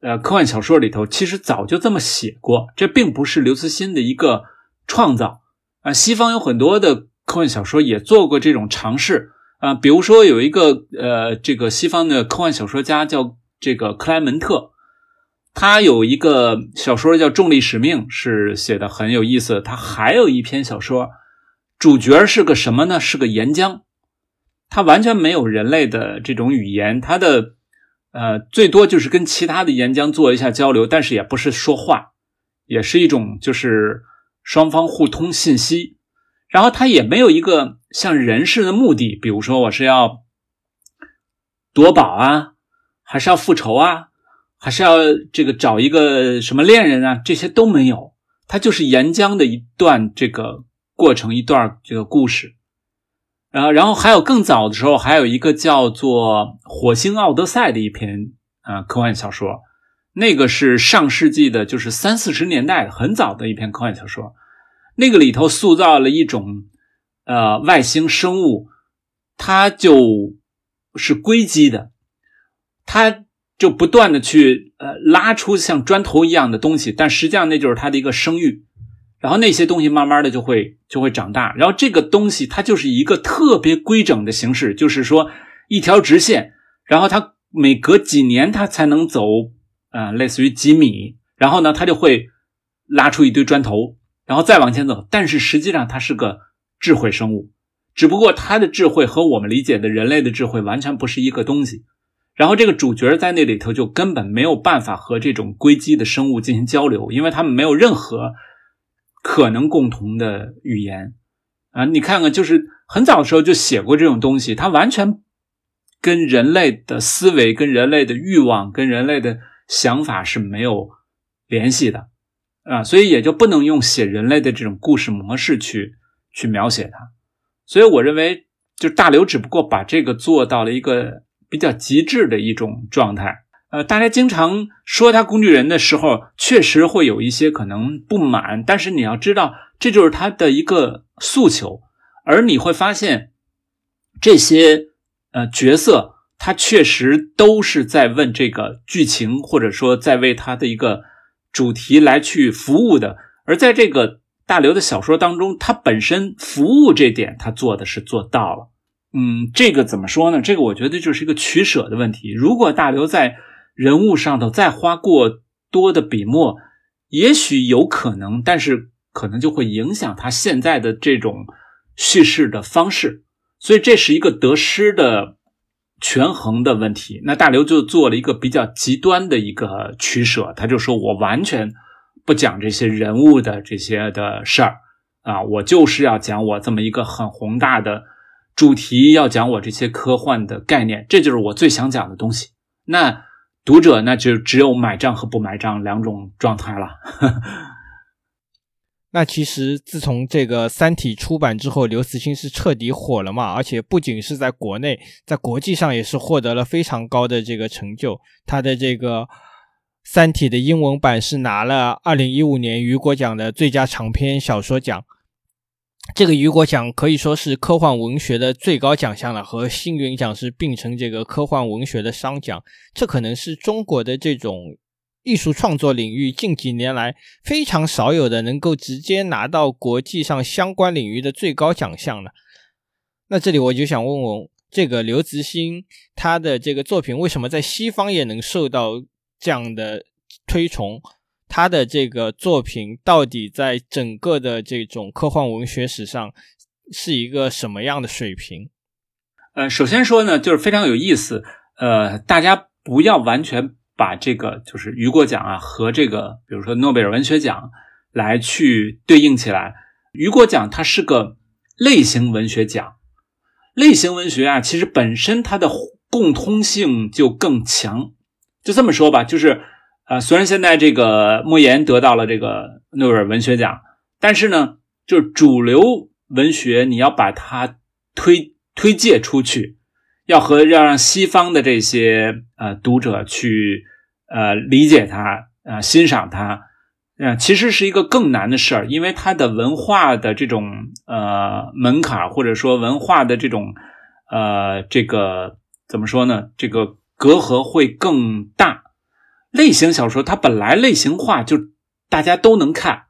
呃科幻小说里头，其实早就这么写过，这并不是刘慈欣的一个创造啊。西方有很多的科幻小说也做过这种尝试啊，比如说有一个呃，这个西方的科幻小说家叫这个克莱门特。他有一个小说叫《重力使命》，是写的很有意思。他还有一篇小说，主角是个什么呢？是个岩浆，他完全没有人类的这种语言，他的呃最多就是跟其他的岩浆做一下交流，但是也不是说话，也是一种就是双方互通信息。然后他也没有一个像人似的目的，比如说我是要夺宝啊，还是要复仇啊？还是要这个找一个什么恋人啊？这些都没有，它就是岩浆的一段这个过程，一段这个故事。然后，然后还有更早的时候，还有一个叫做《火星奥德赛》的一篇啊科幻小说，那个是上世纪的，就是三四十年代很早的一篇科幻小说。那个里头塑造了一种呃外星生物，它就是硅基的，它。就不断的去呃拉出像砖头一样的东西，但实际上那就是它的一个生育，然后那些东西慢慢的就会就会长大，然后这个东西它就是一个特别规整的形式，就是说一条直线，然后它每隔几年它才能走啊类似于几米，然后呢，它就会拉出一堆砖头，然后再往前走。但是实际上，它是个智慧生物，只不过它的智慧和我们理解的人类的智慧完全不是一个东西。然后这个主角在那里头就根本没有办法和这种硅基的生物进行交流，因为他们没有任何可能共同的语言啊！你看看，就是很早的时候就写过这种东西，它完全跟人类的思维、跟人类的欲望、跟人类的想法是没有联系的啊，所以也就不能用写人类的这种故事模式去去描写它。所以我认为，就大刘只不过把这个做到了一个。比较极致的一种状态，呃，大家经常说他工具人的时候，确实会有一些可能不满，但是你要知道，这就是他的一个诉求，而你会发现，这些呃角色，他确实都是在问这个剧情，或者说在为他的一个主题来去服务的，而在这个大刘的小说当中，他本身服务这点，他做的是做到了。嗯，这个怎么说呢？这个我觉得就是一个取舍的问题。如果大刘在人物上头再花过多的笔墨，也许有可能，但是可能就会影响他现在的这种叙事的方式。所以这是一个得失的权衡的问题。那大刘就做了一个比较极端的一个取舍，他就说我完全不讲这些人物的这些的事儿啊，我就是要讲我这么一个很宏大的。主题要讲我这些科幻的概念，这就是我最想讲的东西。那读者那就只有买账和不买账两种状态了。那其实自从这个《三体》出版之后，刘慈欣是彻底火了嘛？而且不仅是在国内，在国际上也是获得了非常高的这个成就。他的这个《三体》的英文版是拿了二零一五年雨果奖的最佳长篇小说奖。这个雨果奖可以说是科幻文学的最高奖项了，和星云奖是并称这个科幻文学的商奖。这可能是中国的这种艺术创作领域近几年来非常少有的能够直接拿到国际上相关领域的最高奖项了。那这里我就想问问，这个刘慈欣他的这个作品为什么在西方也能受到这样的推崇？他的这个作品到底在整个的这种科幻文学史上是一个什么样的水平？呃，首先说呢，就是非常有意思。呃，大家不要完全把这个就是雨果奖啊和这个比如说诺贝尔文学奖来去对应起来。雨果奖它是个类型文学奖，类型文学啊，其实本身它的共通性就更强。就这么说吧，就是。啊，虽然现在这个莫言得到了这个诺贝尔文学奖，但是呢，就是主流文学，你要把它推推介出去，要和要让西方的这些呃读者去呃理解它啊欣赏它，嗯，其实是一个更难的事儿，因为它的文化的这种呃门槛，或者说文化的这种呃这个怎么说呢？这个隔阂会更大。类型小说它本来类型化就大家都能看，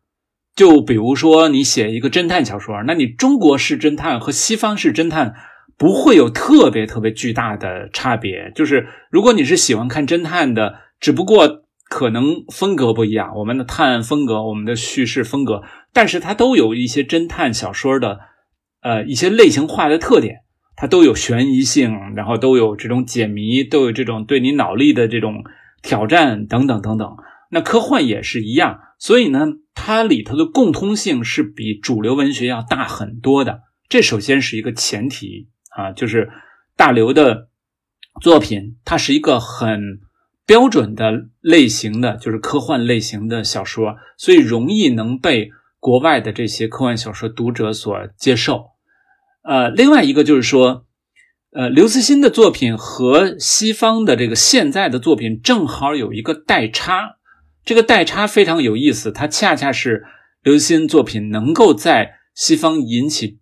就比如说你写一个侦探小说，那你中国式侦探和西方式侦探不会有特别特别巨大的差别。就是如果你是喜欢看侦探的，只不过可能风格不一样，我们的探案风格，我们的叙事风格，但是它都有一些侦探小说的呃一些类型化的特点，它都有悬疑性，然后都有这种解谜，都有这种对你脑力的这种。挑战等等等等，那科幻也是一样，所以呢，它里头的共通性是比主流文学要大很多的。这首先是一个前提啊，就是大刘的作品，它是一个很标准的类型的，就是科幻类型的小说，所以容易能被国外的这些科幻小说读者所接受。呃，另外一个就是说。呃，刘慈欣的作品和西方的这个现在的作品正好有一个代差，这个代差非常有意思，它恰恰是刘慈欣作品能够在西方引起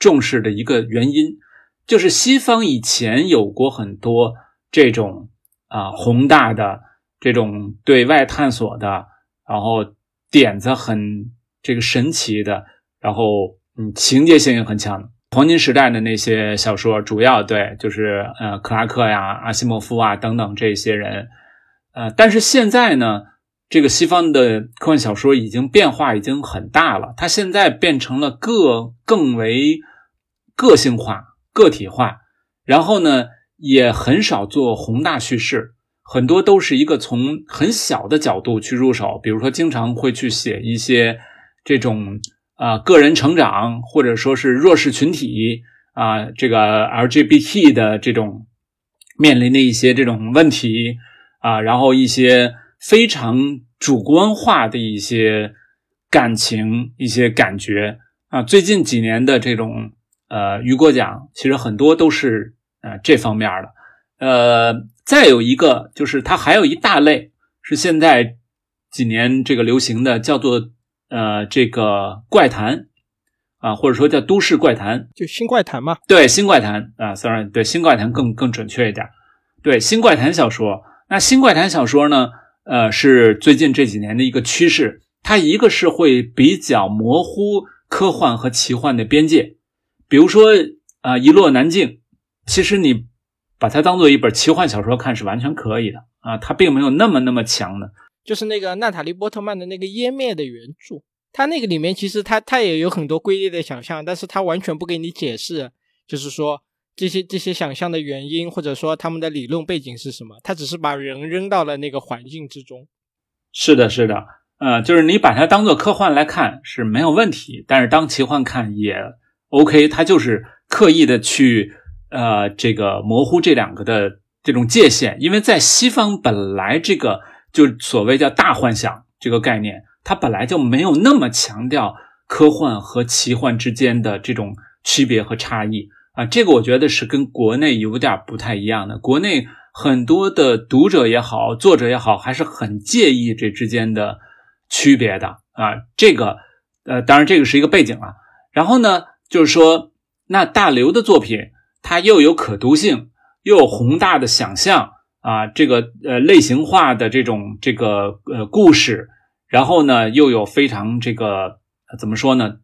重视的一个原因，就是西方以前有过很多这种啊宏大的这种对外探索的，然后点子很这个神奇的，然后嗯情节性也很强。黄金时代的那些小说，主要对就是呃克拉克呀、阿西莫夫啊等等这些人，呃，但是现在呢，这个西方的科幻小说已经变化已经很大了，它现在变成了个更为个性化、个体化，然后呢，也很少做宏大叙事，很多都是一个从很小的角度去入手，比如说经常会去写一些这种啊个人成长，或者说是弱势群体啊这个 LGBT 的这种面临的一些这种问题啊，然后一些。非常主观化的一些感情、一些感觉啊，最近几年的这种呃雨果奖，其实很多都是呃这方面的。呃，再有一个就是它还有一大类是现在几年这个流行的，叫做呃这个怪谈啊，或者说叫都市怪谈，就新怪谈嘛。对，新怪谈啊，sorry，对，新怪谈更更准确一点。对，新怪谈小说，那新怪谈小说呢？呃，是最近这几年的一个趋势。它一个是会比较模糊科幻和奇幻的边界，比如说啊，《一落难境》，其实你把它当做一本奇幻小说看是完全可以的啊，它并没有那么那么强的。就是那个娜塔莉波特曼的那个《湮灭》的原著，它那个里面其实它它也有很多瑰丽的想象，但是它完全不给你解释，就是说。这些这些想象的原因，或者说他们的理论背景是什么？他只是把人扔到了那个环境之中。是的，是的，呃，就是你把它当做科幻来看是没有问题，但是当奇幻看也 OK。它就是刻意的去呃这个模糊这两个的这种界限，因为在西方本来这个就所谓叫大幻想这个概念，它本来就没有那么强调科幻和奇幻之间的这种区别和差异。啊，这个我觉得是跟国内有点不太一样的。国内很多的读者也好，作者也好，还是很介意这之间的区别的啊。这个，呃，当然这个是一个背景啊。然后呢，就是说，那大刘的作品，它又有可读性，又有宏大的想象啊，这个呃类型化的这种这个呃故事，然后呢，又有非常这个怎么说呢？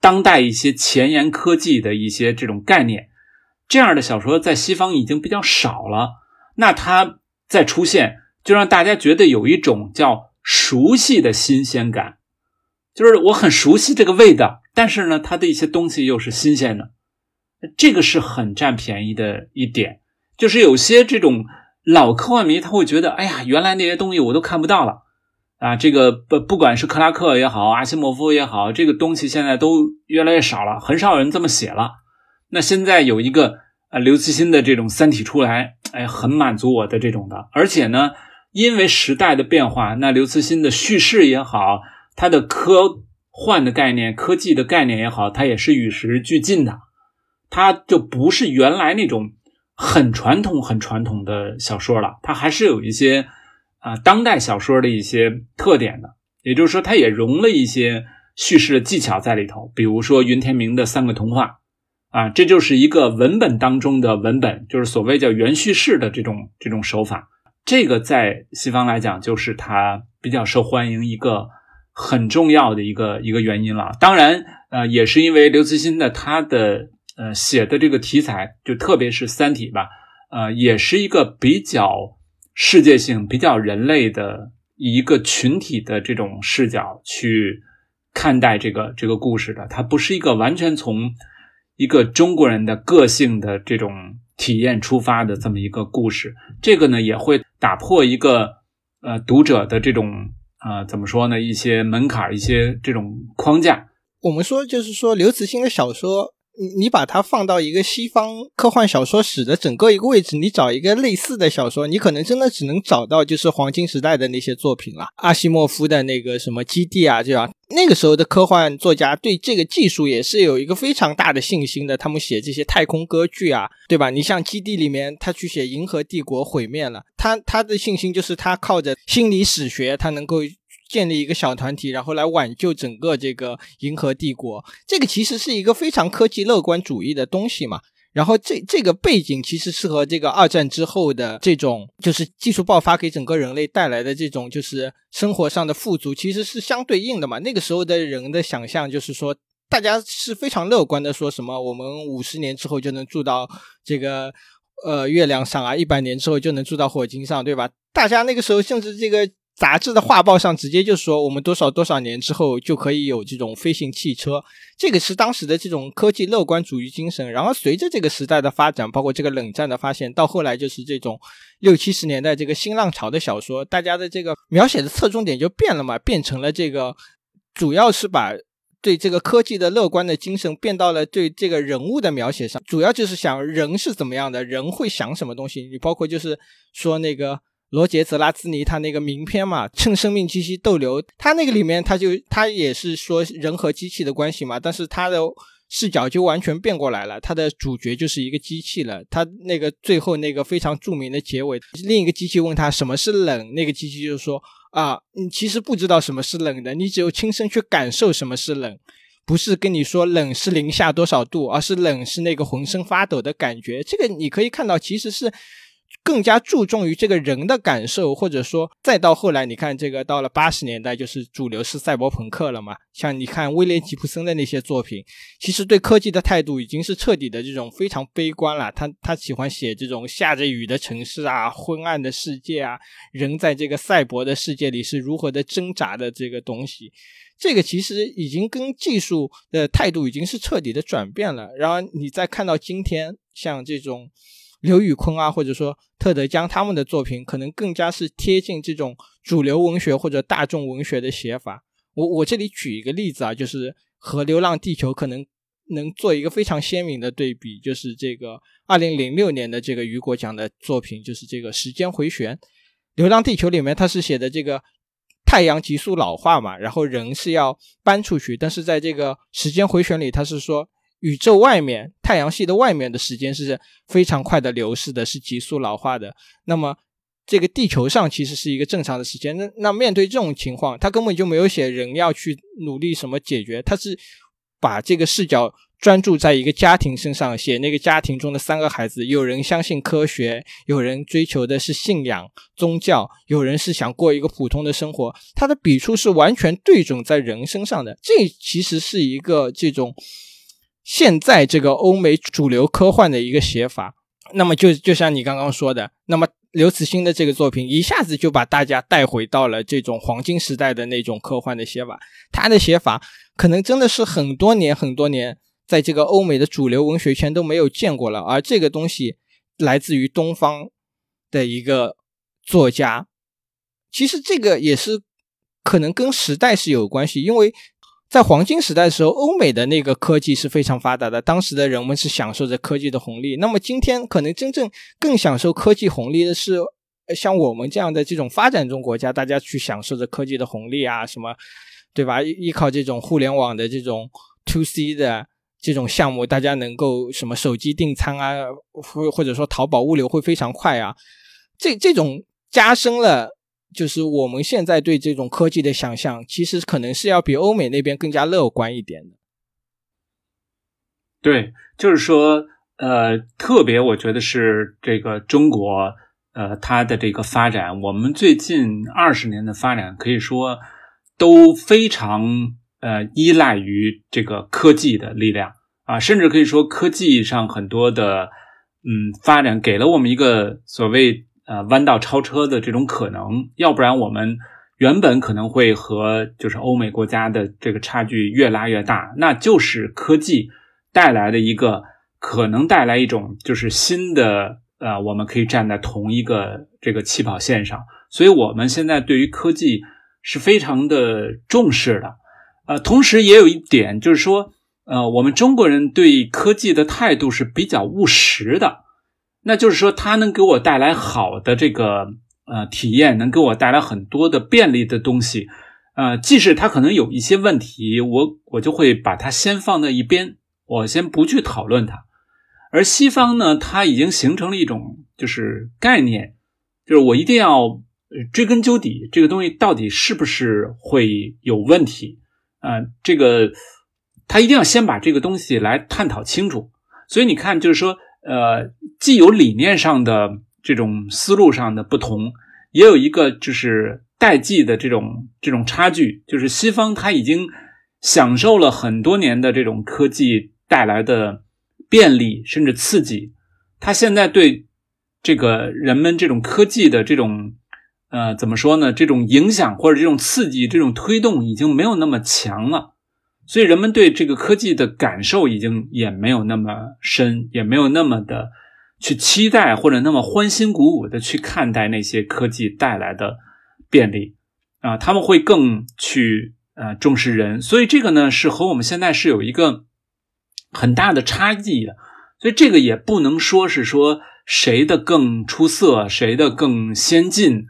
当代一些前沿科技的一些这种概念，这样的小说在西方已经比较少了。那它再出现，就让大家觉得有一种叫熟悉的新鲜感，就是我很熟悉这个味道，但是呢，它的一些东西又是新鲜的。这个是很占便宜的一点，就是有些这种老科幻迷他会觉得，哎呀，原来那些东西我都看不到了。啊，这个不不管是克拉克也好，阿西莫夫也好，这个东西现在都越来越少了，很少有人这么写了。那现在有一个呃刘慈欣的这种《三体》出来，哎，很满足我的这种的。而且呢，因为时代的变化，那刘慈欣的叙事也好，他的科幻的概念、科技的概念也好，它也是与时俱进的，它就不是原来那种很传统、很传统的小说了，它还是有一些。啊，当代小说的一些特点的，也就是说，它也融了一些叙事的技巧在里头。比如说云天明的三个童话，啊，这就是一个文本当中的文本，就是所谓叫原叙事的这种这种手法。这个在西方来讲，就是它比较受欢迎一个很重要的一个一个原因了。当然，呃，也是因为刘慈欣的他的呃写的这个题材，就特别是《三体》吧，呃，也是一个比较。世界性比较人类的一个群体的这种视角去看待这个这个故事的，它不是一个完全从一个中国人的个性的这种体验出发的这么一个故事。这个呢，也会打破一个呃读者的这种呃怎么说呢一些门槛，一些这种框架。我们说就是说刘慈欣的小说。你把它放到一个西方科幻小说史的整个一个位置，你找一个类似的小说，你可能真的只能找到就是黄金时代的那些作品了，阿西莫夫的那个什么基地啊，这样那个时候的科幻作家对这个技术也是有一个非常大的信心的，他们写这些太空歌剧啊，对吧？你像基地里面他去写银河帝国毁灭了，他他的信心就是他靠着心理史学，他能够。建立一个小团体，然后来挽救整个这个银河帝国，这个其实是一个非常科技乐观主义的东西嘛。然后这这个背景其实是和这个二战之后的这种就是技术爆发给整个人类带来的这种就是生活上的富足，其实是相对应的嘛。那个时候的人的想象就是说，大家是非常乐观的，说什么我们五十年之后就能住到这个呃月亮上啊，一百年之后就能住到火星上，对吧？大家那个时候甚至这个。杂志的画报上直接就说，我们多少多少年之后就可以有这种飞行汽车，这个是当时的这种科技乐观主义精神。然后随着这个时代的发展，包括这个冷战的发现，到后来就是这种六七十年代这个新浪潮的小说，大家的这个描写的侧重点就变了嘛，变成了这个主要是把对这个科技的乐观的精神变到了对这个人物的描写上，主要就是想人是怎么样的，人会想什么东西。你包括就是说那个。罗杰·泽拉兹尼他那个名篇嘛，趁生命气息逗留，他那个里面他就他也是说人和机器的关系嘛，但是他的视角就完全变过来了，他的主角就是一个机器了。他那个最后那个非常著名的结尾，另一个机器问他什么是冷，那个机器就说啊，你其实不知道什么是冷的，你只有亲身去感受什么是冷，不是跟你说冷是零下多少度，而是冷是那个浑身发抖的感觉。这个你可以看到，其实是。更加注重于这个人的感受，或者说，再到后来，你看这个到了八十年代，就是主流是赛博朋克了嘛。像你看威廉吉普森的那些作品，其实对科技的态度已经是彻底的这种非常悲观了。他他喜欢写这种下着雨的城市啊，昏暗的世界啊，人在这个赛博的世界里是如何的挣扎的这个东西。这个其实已经跟技术的态度已经是彻底的转变了。然后你再看到今天，像这种。刘宇昆啊，或者说特德·江他们的作品，可能更加是贴近这种主流文学或者大众文学的写法。我我这里举一个例子啊，就是和《流浪地球》可能能做一个非常鲜明的对比，就是这个二零零六年的这个雨果奖的作品，就是这个《时间回旋》。《流浪地球》里面他是写的这个太阳急速老化嘛，然后人是要搬出去，但是在这个《时间回旋》里，他是说。宇宙外面，太阳系的外面的时间是非常快的流逝的，是急速老化的。那么，这个地球上其实是一个正常的时间。那那面对这种情况，他根本就没有写人要去努力什么解决，他是把这个视角专注在一个家庭身上，写那个家庭中的三个孩子，有人相信科学，有人追求的是信仰宗教，有人是想过一个普通的生活。他的笔触是完全对准在人身上的，这其实是一个这种。现在这个欧美主流科幻的一个写法，那么就就像你刚刚说的，那么刘慈欣的这个作品一下子就把大家带回到了这种黄金时代的那种科幻的写法。他的写法可能真的是很多年很多年，在这个欧美的主流文学圈都没有见过了。而这个东西来自于东方的一个作家，其实这个也是可能跟时代是有关系，因为。在黄金时代的时候，欧美的那个科技是非常发达的，当时的人们是享受着科技的红利。那么今天可能真正更享受科技红利的是像我们这样的这种发展中国家，大家去享受着科技的红利啊，什么，对吧？依靠这种互联网的这种 to C 的这种项目，大家能够什么手机订餐啊，或或者说淘宝物流会非常快啊，这这种加深了。就是我们现在对这种科技的想象，其实可能是要比欧美那边更加乐观一点的。对，就是说，呃，特别我觉得是这个中国，呃，它的这个发展，我们最近二十年的发展，可以说都非常呃依赖于这个科技的力量啊，甚至可以说科技上很多的嗯发展，给了我们一个所谓。呃，弯道超车的这种可能，要不然我们原本可能会和就是欧美国家的这个差距越拉越大，那就是科技带来的一个可能带来一种就是新的呃，我们可以站在同一个这个起跑线上，所以我们现在对于科技是非常的重视的，呃，同时也有一点就是说，呃，我们中国人对科技的态度是比较务实的。那就是说，它能给我带来好的这个呃体验，能给我带来很多的便利的东西，呃，即使它可能有一些问题，我我就会把它先放在一边，我先不去讨论它。而西方呢，它已经形成了一种就是概念，就是我一定要追根究底，这个东西到底是不是会有问题呃？这个他一定要先把这个东西来探讨清楚。所以你看，就是说。呃，既有理念上的这种思路上的不同，也有一个就是代际的这种这种差距。就是西方他已经享受了很多年的这种科技带来的便利甚至刺激，他现在对这个人们这种科技的这种呃，怎么说呢？这种影响或者这种刺激、这种推动已经没有那么强了，所以人们对这个科技的感受已经也没有那么深，也没有那么的去期待或者那么欢欣鼓舞的去看待那些科技带来的便利啊，他们会更去呃重视人，所以这个呢是和我们现在是有一个很大的差异的，所以这个也不能说是说谁的更出色，谁的更先进。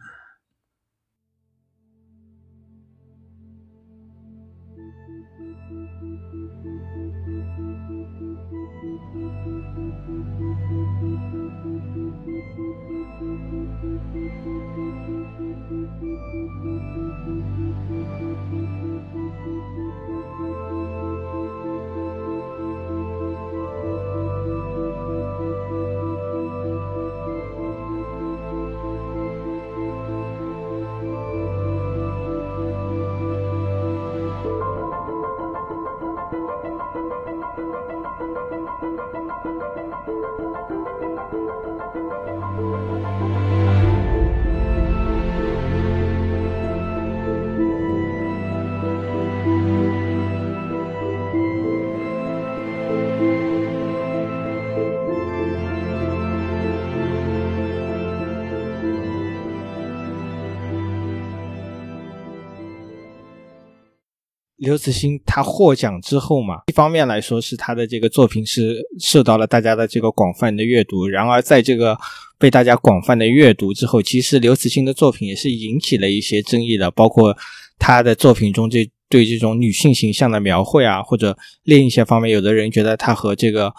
刘慈欣他获奖之后嘛，一方面来说是他的这个作品是受到了大家的这个广泛的阅读，然而在这个被大家广泛的阅读之后，其实刘慈欣的作品也是引起了一些争议的，包括他的作品中这对这种女性形象的描绘啊，或者另一些方面，有的人觉得他和这个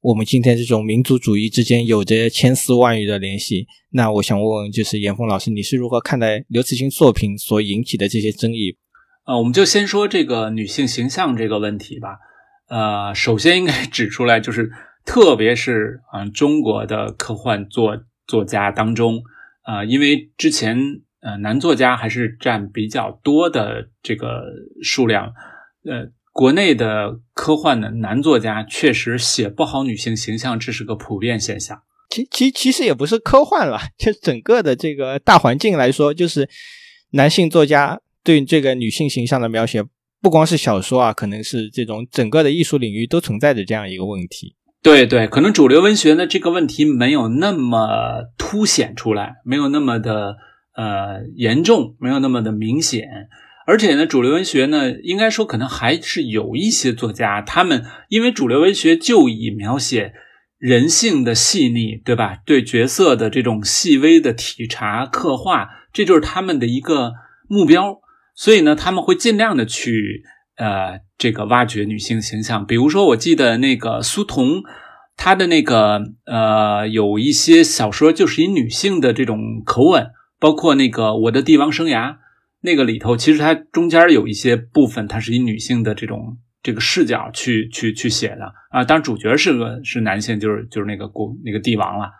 我们今天这种民族主义之间有着千丝万缕的联系。那我想问问，就是严峰老师，你是如何看待刘慈欣作品所引起的这些争议？呃，我们就先说这个女性形象这个问题吧。呃，首先应该指出来，就是特别是啊，中国的科幻作作家当中，啊，因为之前呃男作家还是占比较多的这个数量，呃，国内的科幻的男作家确实写不好女性形象，这是个普遍现象。其其其实也不是科幻了，就整个的这个大环境来说，就是男性作家。对这个女性形象的描写，不光是小说啊，可能是这种整个的艺术领域都存在着这样一个问题。对对，可能主流文学呢这个问题没有那么凸显出来，没有那么的呃严重，没有那么的明显。而且呢，主流文学呢，应该说可能还是有一些作家，他们因为主流文学就以描写人性的细腻，对吧？对角色的这种细微的体察刻画，这就是他们的一个目标。所以呢，他们会尽量的去呃这个挖掘女性形象，比如说，我记得那个苏童，她的那个呃有一些小说就是以女性的这种口吻，包括那个我的帝王生涯那个里头，其实它中间有一些部分，它是以女性的这种这个视角去去去写的。啊，当然主角是个是男性，就是就是那个国那个帝王了。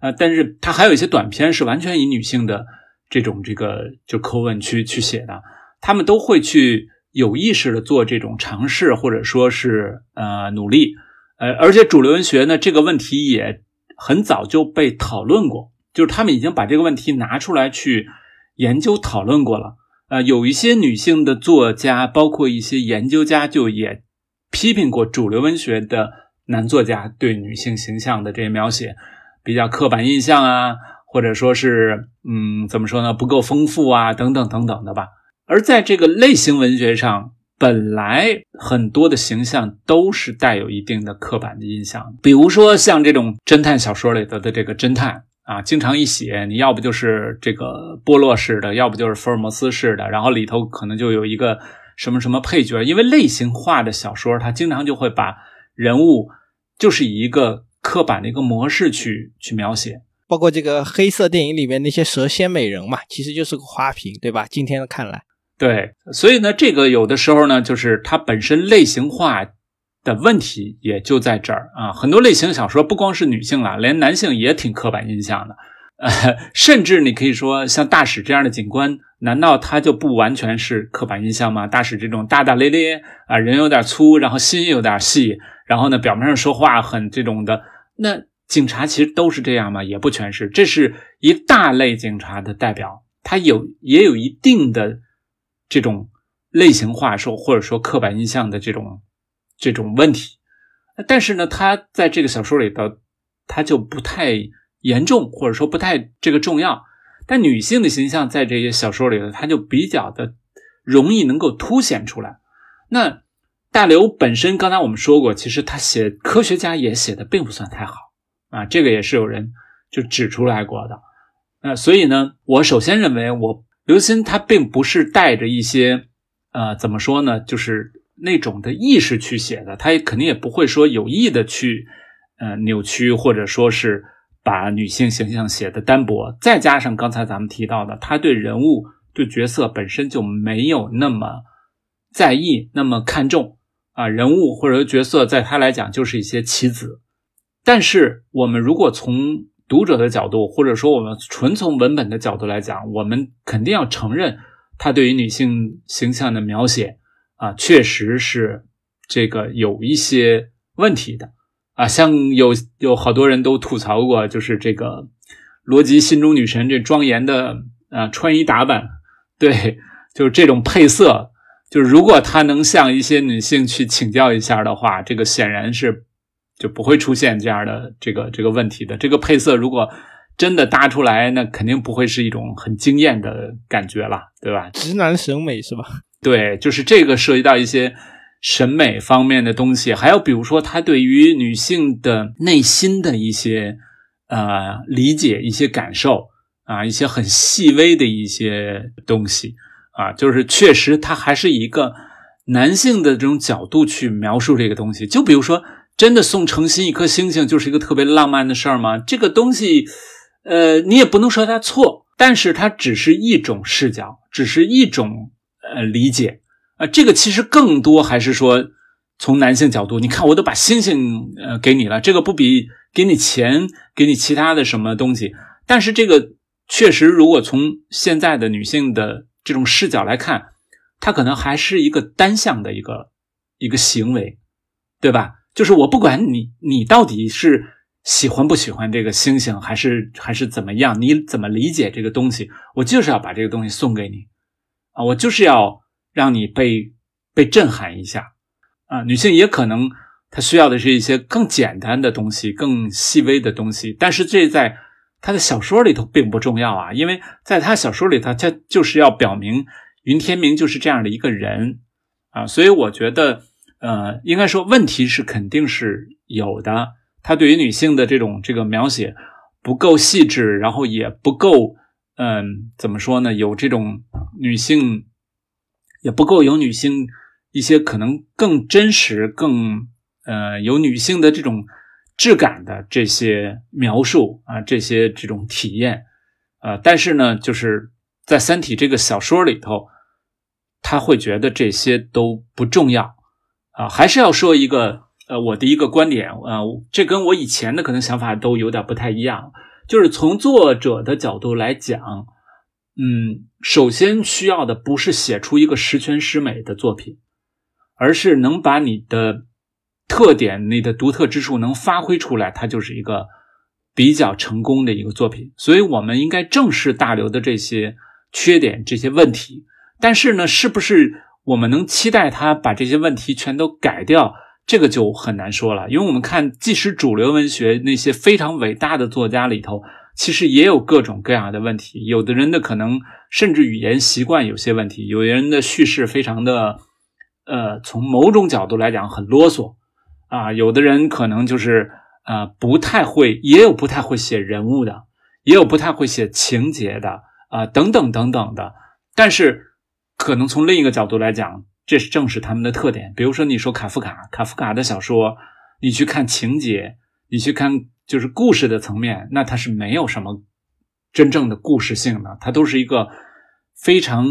啊，但是它还有一些短篇是完全以女性的这种这个就口吻去去写的。他们都会去有意识的做这种尝试，或者说是呃努力，呃，而且主流文学呢这个问题也很早就被讨论过，就是他们已经把这个问题拿出来去研究讨论过了。呃，有一些女性的作家，包括一些研究家，就也批评过主流文学的男作家对女性形象的这些描写比较刻板印象啊，或者说是嗯怎么说呢不够丰富啊等等等等的吧。而在这个类型文学上，本来很多的形象都是带有一定的刻板的印象，比如说像这种侦探小说里头的这个侦探啊，经常一写，你要不就是这个波洛式的，要不就是福尔摩斯式的，然后里头可能就有一个什么什么配角，因为类型化的小说，它经常就会把人物就是以一个刻板的一个模式去去描写。包括这个黑色电影里面那些蛇蝎美人嘛，其实就是个花瓶，对吧？今天的看来。对，所以呢，这个有的时候呢，就是它本身类型化的问题也就在这儿啊。很多类型小说不光是女性了，连男性也挺刻板印象的。呃，甚至你可以说，像大使这样的警官，难道他就不完全是刻板印象吗？大使这种大大咧咧啊，人有点粗，然后心有点细，然后呢，表面上说话很这种的，那警察其实都是这样吗？也不全是，这是一大类警察的代表。他有也有一定的这种类型化说或者说刻板印象的这种这种问题。但是呢，他在这个小说里头，他就不太严重，或者说不太这个重要。但女性的形象在这些小说里头，他就比较的容易能够凸显出来。那大刘本身，刚才我们说过，其实他写科学家也写的并不算太好啊，这个也是有人就指出来过的。那所以呢，我首先认为，我刘鑫他并不是带着一些呃怎么说呢，就是那种的意识去写的，他也肯定也不会说有意的去呃扭曲，或者说是。把女性形象写的单薄，再加上刚才咱们提到的，他对人物、对角色本身就没有那么在意、那么看重啊，人物或者角色在他来讲就是一些棋子。但是我们如果从读者的角度，或者说我们纯从文本的角度来讲，我们肯定要承认他对于女性形象的描写啊，确实是这个有一些问题的。啊，像有有好多人都吐槽过，就是这个罗辑心中女神这庄严的啊穿衣打扮，对，就是这种配色，就是如果她能向一些女性去请教一下的话，这个显然是就不会出现这样的这个这个问题的。这个配色如果真的搭出来，那肯定不会是一种很惊艳的感觉了，对吧？直男审美是吧？对，就是这个涉及到一些。审美方面的东西，还有比如说他对于女性的内心的一些呃理解、一些感受啊，一些很细微的一些东西啊，就是确实他还是以一个男性的这种角度去描述这个东西。就比如说，真的送程心一颗星星就是一个特别浪漫的事儿吗？这个东西，呃，你也不能说它错，但是它只是一种视角，只是一种呃理解。啊，这个其实更多还是说从男性角度，你看我都把星星呃给你了，这个不比给你钱、给你其他的什么东西？但是这个确实，如果从现在的女性的这种视角来看，它可能还是一个单向的一个一个行为，对吧？就是我不管你你到底是喜欢不喜欢这个星星，还是还是怎么样，你怎么理解这个东西？我就是要把这个东西送给你啊，我就是要。让你被被震撼一下啊！女性也可能她需要的是一些更简单的东西、更细微的东西，但是这在她的小说里头并不重要啊，因为在她小说里头，她就是要表明云天明就是这样的一个人啊，所以我觉得，呃，应该说问题是肯定是有的。他对于女性的这种这个描写不够细致，然后也不够，嗯，怎么说呢？有这种女性。也不够有女性一些可能更真实、更呃有女性的这种质感的这些描述啊，这些这种体验，呃，但是呢，就是在《三体》这个小说里头，他会觉得这些都不重要啊，还是要说一个呃我的一个观点啊，这跟我以前的可能想法都有点不太一样，就是从作者的角度来讲。嗯，首先需要的不是写出一个十全十美的作品，而是能把你的特点、你的独特之处能发挥出来，它就是一个比较成功的一个作品。所以，我们应该正视大刘的这些缺点、这些问题。但是呢，是不是我们能期待他把这些问题全都改掉？这个就很难说了。因为我们看，即使主流文学那些非常伟大的作家里头。其实也有各种各样的问题，有的人的可能甚至语言习惯有些问题，有的人的叙事非常的，呃，从某种角度来讲很啰嗦，啊，有的人可能就是呃不太会，也有不太会写人物的，也有不太会写情节的，啊，等等等等的。但是可能从另一个角度来讲，这是正是他们的特点。比如说，你说卡夫卡，卡夫卡的小说，你去看情节，你去看。就是故事的层面，那它是没有什么真正的故事性的，它都是一个非常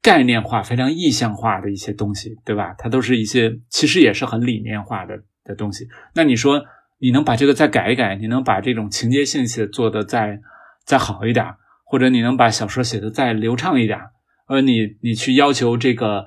概念化、非常意象化的一些东西，对吧？它都是一些其实也是很理念化的的东西。那你说你能把这个再改一改，你能把这种情节性写做的再再好一点，或者你能把小说写的再流畅一点，呃，你你去要求这个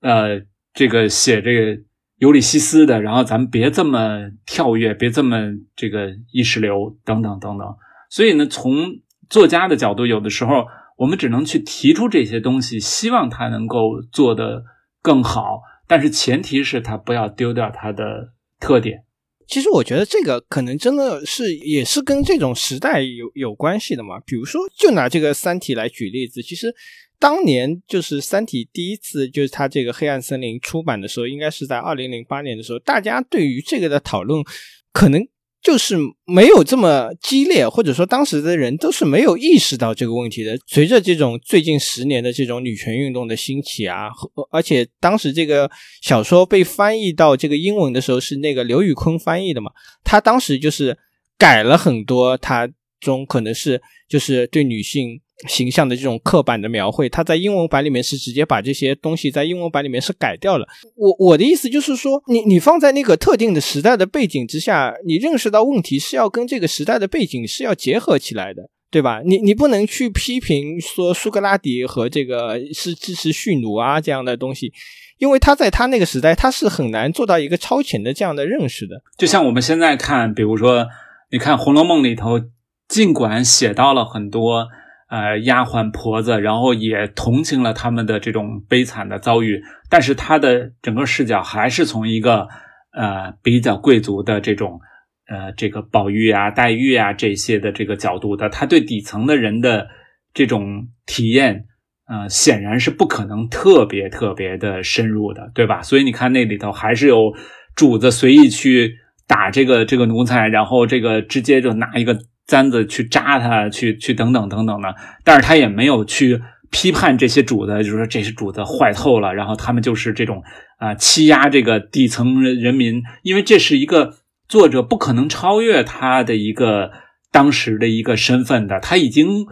呃这个写这个。尤里西斯的，然后咱们别这么跳跃，别这么这个意识流等等等等。所以呢，从作家的角度，有的时候我们只能去提出这些东西，希望他能够做得更好，但是前提是他不要丢掉他的特点。其实我觉得这个可能真的是也是跟这种时代有有关系的嘛。比如说，就拿这个《三体》来举例子，其实当年就是《三体》第一次就是它这个《黑暗森林》出版的时候，应该是在二零零八年的时候，大家对于这个的讨论可能。就是没有这么激烈，或者说当时的人都是没有意识到这个问题的。随着这种最近十年的这种女权运动的兴起啊，而且当时这个小说被翻译到这个英文的时候是那个刘宇坤翻译的嘛，他当时就是改了很多，他中可能是就是对女性。形象的这种刻板的描绘，它在英文版里面是直接把这些东西在英文版里面是改掉了。我我的意思就是说，你你放在那个特定的时代的背景之下，你认识到问题是要跟这个时代的背景是要结合起来的，对吧？你你不能去批评说苏格拉底和这个是支持蓄奴啊这样的东西，因为他在他那个时代他是很难做到一个超前的这样的认识的。就像我们现在看，比如说你看《红楼梦》里头，尽管写到了很多。呃，丫鬟婆子，然后也同情了他们的这种悲惨的遭遇，但是他的整个视角还是从一个呃比较贵族的这种呃这个宝玉啊、黛玉啊这些的这个角度的，他对底层的人的这种体验，呃，显然是不可能特别特别的深入的，对吧？所以你看那里头还是有主子随意去打这个这个奴才，然后这个直接就拿一个。簪子去扎他，去去等等等等的，但是他也没有去批判这些主子，就是说这些主子坏透了，然后他们就是这种啊欺压这个底层人人民，因为这是一个作者不可能超越他的一个当时的一个身份的，他已经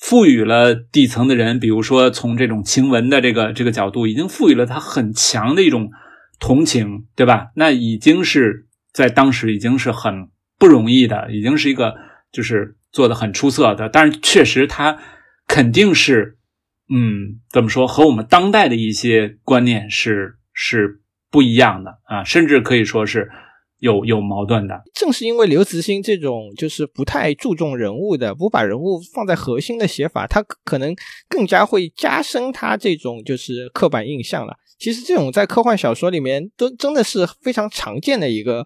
赋予了底层的人，比如说从这种晴雯的这个这个角度，已经赋予了他很强的一种同情，对吧？那已经是在当时已经是很不容易的，已经是一个。就是做的很出色的，但是确实他肯定是，嗯，怎么说和我们当代的一些观念是是不一样的啊，甚至可以说是有有矛盾的。正是因为刘慈欣这种就是不太注重人物的，不把人物放在核心的写法，他可能更加会加深他这种就是刻板印象了。其实这种在科幻小说里面都真的是非常常见的一个。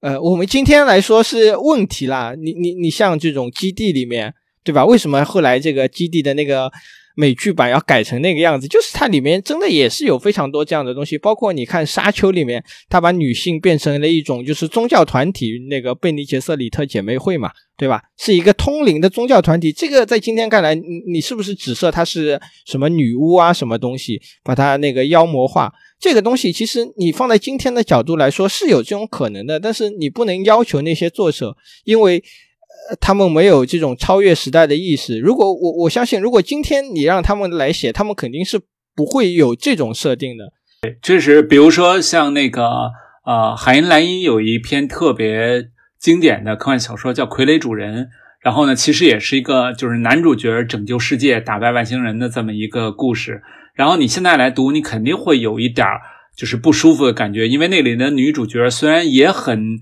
呃，我们今天来说是问题啦。你你你像这种基地里面，对吧？为什么后来这个基地的那个美剧版要改成那个样子？就是它里面真的也是有非常多这样的东西。包括你看《沙丘》里面，它把女性变成了一种就是宗教团体，那个贝尼杰瑟里特姐妹会嘛，对吧？是一个通灵的宗教团体。这个在今天看来，你你是不是指涉它是什么女巫啊？什么东西把它那个妖魔化？这个东西其实你放在今天的角度来说是有这种可能的，但是你不能要求那些作者，因为他们没有这种超越时代的意识。如果我我相信，如果今天你让他们来写，他们肯定是不会有这种设定的。确实，比如说像那个呃海因莱因有一篇特别经典的科幻小说叫《傀儡主人》，然后呢，其实也是一个就是男主角拯救世界、打败外星人的这么一个故事。然后你现在来读，你肯定会有一点就是不舒服的感觉，因为那里的女主角虽然也很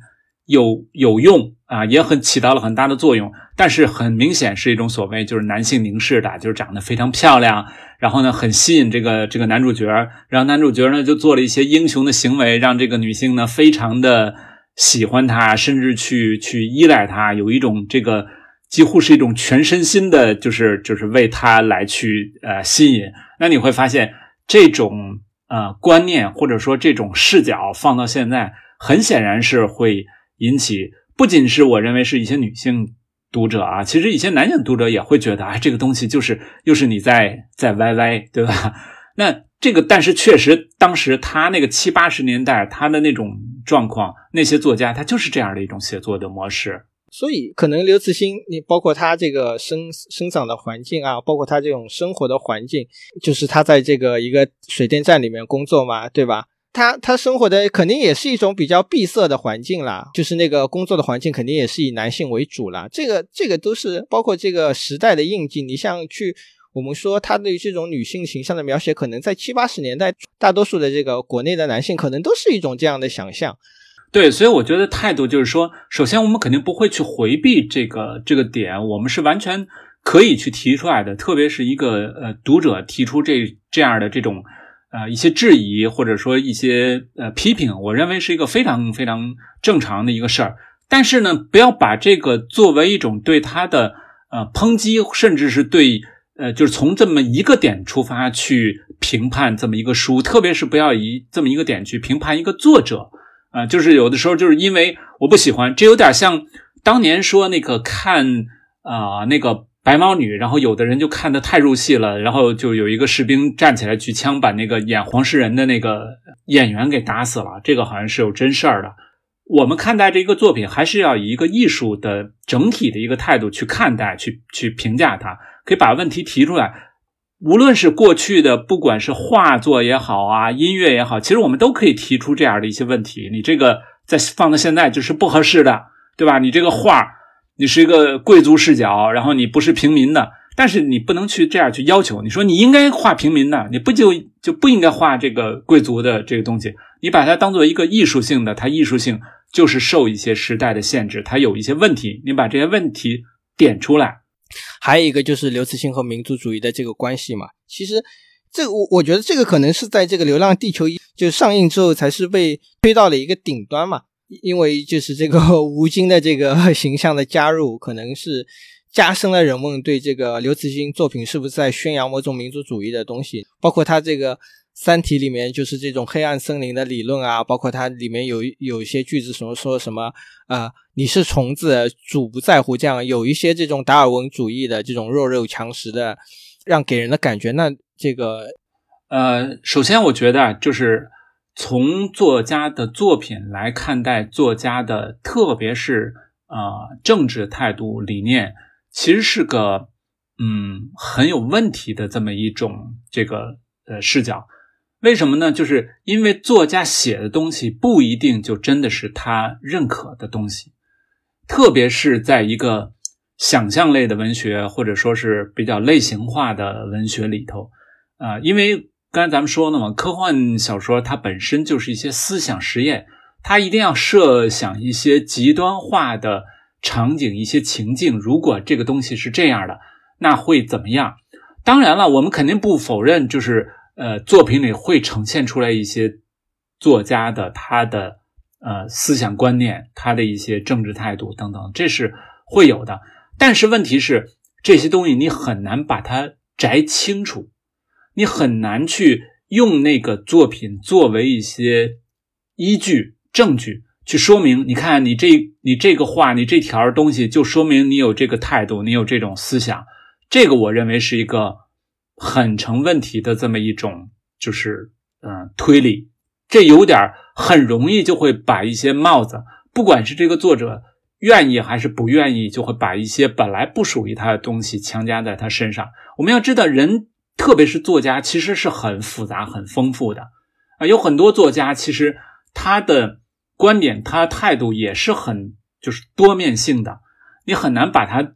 有有用啊，也很起到了很大的作用，但是很明显是一种所谓就是男性凝视的，就是长得非常漂亮，然后呢很吸引这个这个男主角，然后男主角呢就做了一些英雄的行为，让这个女性呢非常的喜欢他，甚至去去依赖他，有一种这个几乎是一种全身心的，就是就是为他来去呃吸引。那你会发现，这种呃观念或者说这种视角放到现在，很显然是会引起不仅是我认为是一些女性读者啊，其实一些男性读者也会觉得，哎，这个东西就是又是你在在歪歪，对吧？那这个，但是确实当时他那个七八十年代他的那种状况，那些作家他就是这样的一种写作的模式。所以，可能刘慈欣，你包括他这个生生长的环境啊，包括他这种生活的环境，就是他在这个一个水电站里面工作嘛，对吧？他他生活的肯定也是一种比较闭塞的环境啦，就是那个工作的环境肯定也是以男性为主啦。这个这个都是包括这个时代的印记。你像去我们说他对这种女性形象的描写，可能在七八十年代，大多数的这个国内的男性可能都是一种这样的想象。对，所以我觉得态度就是说，首先我们肯定不会去回避这个这个点，我们是完全可以去提出来的，特别是一个呃读者提出这这样的这种呃一些质疑或者说一些呃批评，我认为是一个非常非常正常的一个事儿。但是呢，不要把这个作为一种对他的呃抨击，甚至是对呃就是从这么一个点出发去评判这么一个书，特别是不要以这么一个点去评判一个作者啊，就是有的时候就是因为我不喜欢，这有点像当年说那个看啊那个白毛女，然后有的人就看的太入戏了，然后就有一个士兵站起来举枪把那个演黄世仁的那个演员给打死了，这个好像是有真事儿的。我们看待这一个作品，还是要以一个艺术的整体的一个态度去看待、去去评价它。可以把问题提出来，无论是过去的，不管是画作也好啊，音乐也好，其实我们都可以提出这样的一些问题。你这个在放到现在就是不合适的，对吧？你这个画儿，你是一个贵族视角，然后你不是平民的，但是你不能去这样去要求。你说你应该画平民的，你不就就不应该画这个贵族的这个东西？你把它当做一个艺术性的，它艺术性。就是受一些时代的限制，它有一些问题，你把这些问题点出来。还有一个就是刘慈欣和民族主义的这个关系嘛，其实这我我觉得这个可能是在这个《流浪地球一》就上映之后才是被推到了一个顶端嘛，因为就是这个 吴京的这个 形象的加入，可能是加深了人们对这个刘慈欣作品是不是在宣扬某种民族主义的东西，包括他这个。三体里面就是这种黑暗森林的理论啊，包括它里面有有一些句子什么说什么啊，你是虫子，主不在乎这样，有一些这种达尔文主义的这种弱肉强食的，让给人的感觉。那这个，呃，首先我觉得就是从作家的作品来看待作家的，特别是啊政治态度理念，其实是个嗯很有问题的这么一种这个呃视角。为什么呢？就是因为作家写的东西不一定就真的是他认可的东西，特别是在一个想象类的文学或者说是比较类型化的文学里头，啊，因为刚才咱们说了嘛，科幻小说它本身就是一些思想实验，它一定要设想一些极端化的场景、一些情境。如果这个东西是这样的，那会怎么样？当然了，我们肯定不否认，就是。呃，作品里会呈现出来一些作家的他的呃思想观念，他的一些政治态度等等，这是会有的。但是问题是，这些东西你很难把它摘清楚，你很难去用那个作品作为一些依据、证据去说明。你看，你这你这个话，你这条东西，就说明你有这个态度，你有这种思想。这个我认为是一个。很成问题的这么一种，就是嗯推理，这有点很容易就会把一些帽子，不管是这个作者愿意还是不愿意，就会把一些本来不属于他的东西强加在他身上。我们要知道，人特别是作家，其实是很复杂、很丰富的啊。有很多作家，其实他的观点、他的态度也是很就是多面性的，你很难把它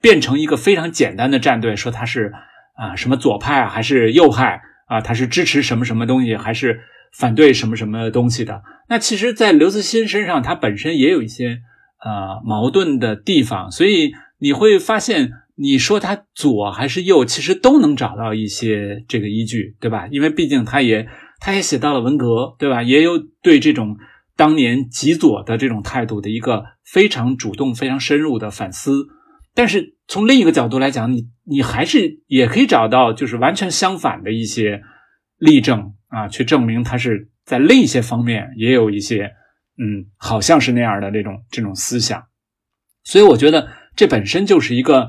变成一个非常简单的战队，说他是。啊，什么左派还是右派啊？他是支持什么什么东西，还是反对什么什么东西的？那其实，在刘慈欣身上，他本身也有一些呃矛盾的地方，所以你会发现，你说他左还是右，其实都能找到一些这个依据，对吧？因为毕竟他也他也写到了文革，对吧？也有对这种当年极左的这种态度的一个非常主动、非常深入的反思。但是从另一个角度来讲，你你还是也可以找到就是完全相反的一些例证啊，去证明他是在另一些方面也有一些嗯，好像是那样的这种这种思想。所以我觉得这本身就是一个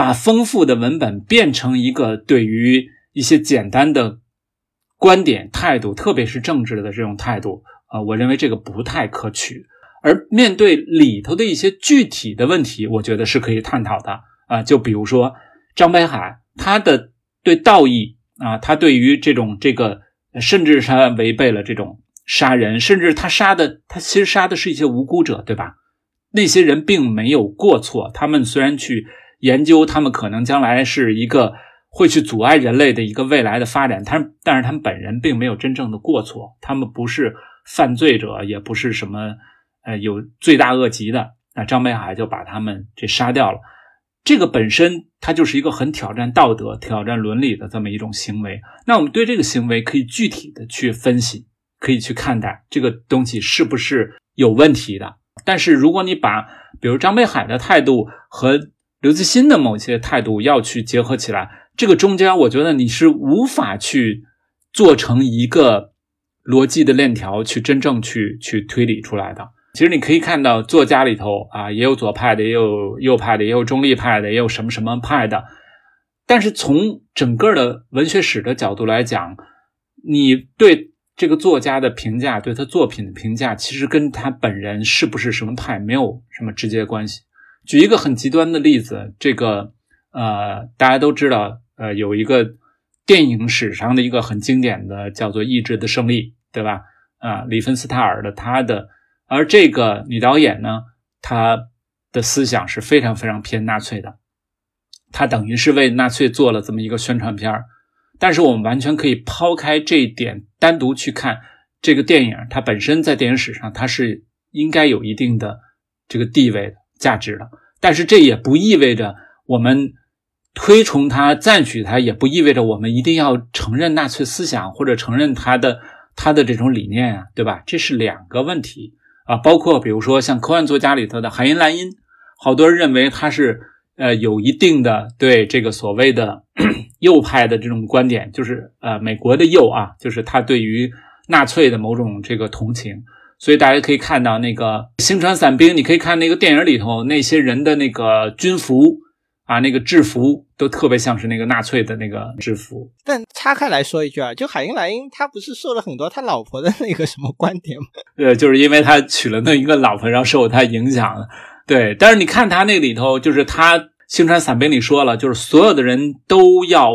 把丰富的文本变成一个对于一些简单的观点态度，特别是政治的这种态度啊，我认为这个不太可取。而面对里头的一些具体的问题，我觉得是可以探讨的啊。就比如说张北海，他的对道义啊，他对于这种这个，甚至他违背了这种杀人，甚至他杀的，他其实杀的是一些无辜者，对吧？那些人并没有过错，他们虽然去研究，他们可能将来是一个会去阻碍人类的一个未来的发展，他但是他们本人并没有真正的过错，他们不是犯罪者，也不是什么。呃，有罪大恶极的，那张北海就把他们这杀掉了。这个本身它就是一个很挑战道德、挑战伦理的这么一种行为。那我们对这个行为可以具体的去分析，可以去看待这个东西是不是有问题的。但是如果你把比如张北海的态度和刘慈欣的某些态度要去结合起来，这个中间我觉得你是无法去做成一个逻辑的链条去真正去去推理出来的。其实你可以看到作家里头啊，也有左派的，也有右派的，也有中立派的，也有什么什么派的。但是从整个的文学史的角度来讲，你对这个作家的评价，对他作品的评价，其实跟他本人是不是什么派没有什么直接关系。举一个很极端的例子，这个呃，大家都知道，呃，有一个电影史上的一个很经典的叫做《意志的胜利》，对吧？啊，里芬斯塔尔的他的。而这个女导演呢，她的思想是非常非常偏纳粹的，她等于是为纳粹做了这么一个宣传片儿。但是我们完全可以抛开这一点，单独去看这个电影，它本身在电影史上它是应该有一定的这个地位的价值的。但是这也不意味着我们推崇它、赞许它，也不意味着我们一定要承认纳粹思想或者承认他的他的这种理念啊，对吧？这是两个问题。啊，包括比如说像科幻作家里头的海因莱因，好多人认为他是呃有一定的对这个所谓的 右派的这种观点，就是呃美国的右啊，就是他对于纳粹的某种这个同情。所以大家可以看到那个《星船伞兵》，你可以看那个电影里头那些人的那个军服。啊，那个制服都特别像是那个纳粹的那个制服。但拆开来说一句啊，就海因莱因他不是受了很多他老婆的那个什么观点吗？对，就是因为他娶了那一个老婆，然后受他影响了。对，但是你看他那里头，就是他《星船伞兵》里说了，就是所有的人都要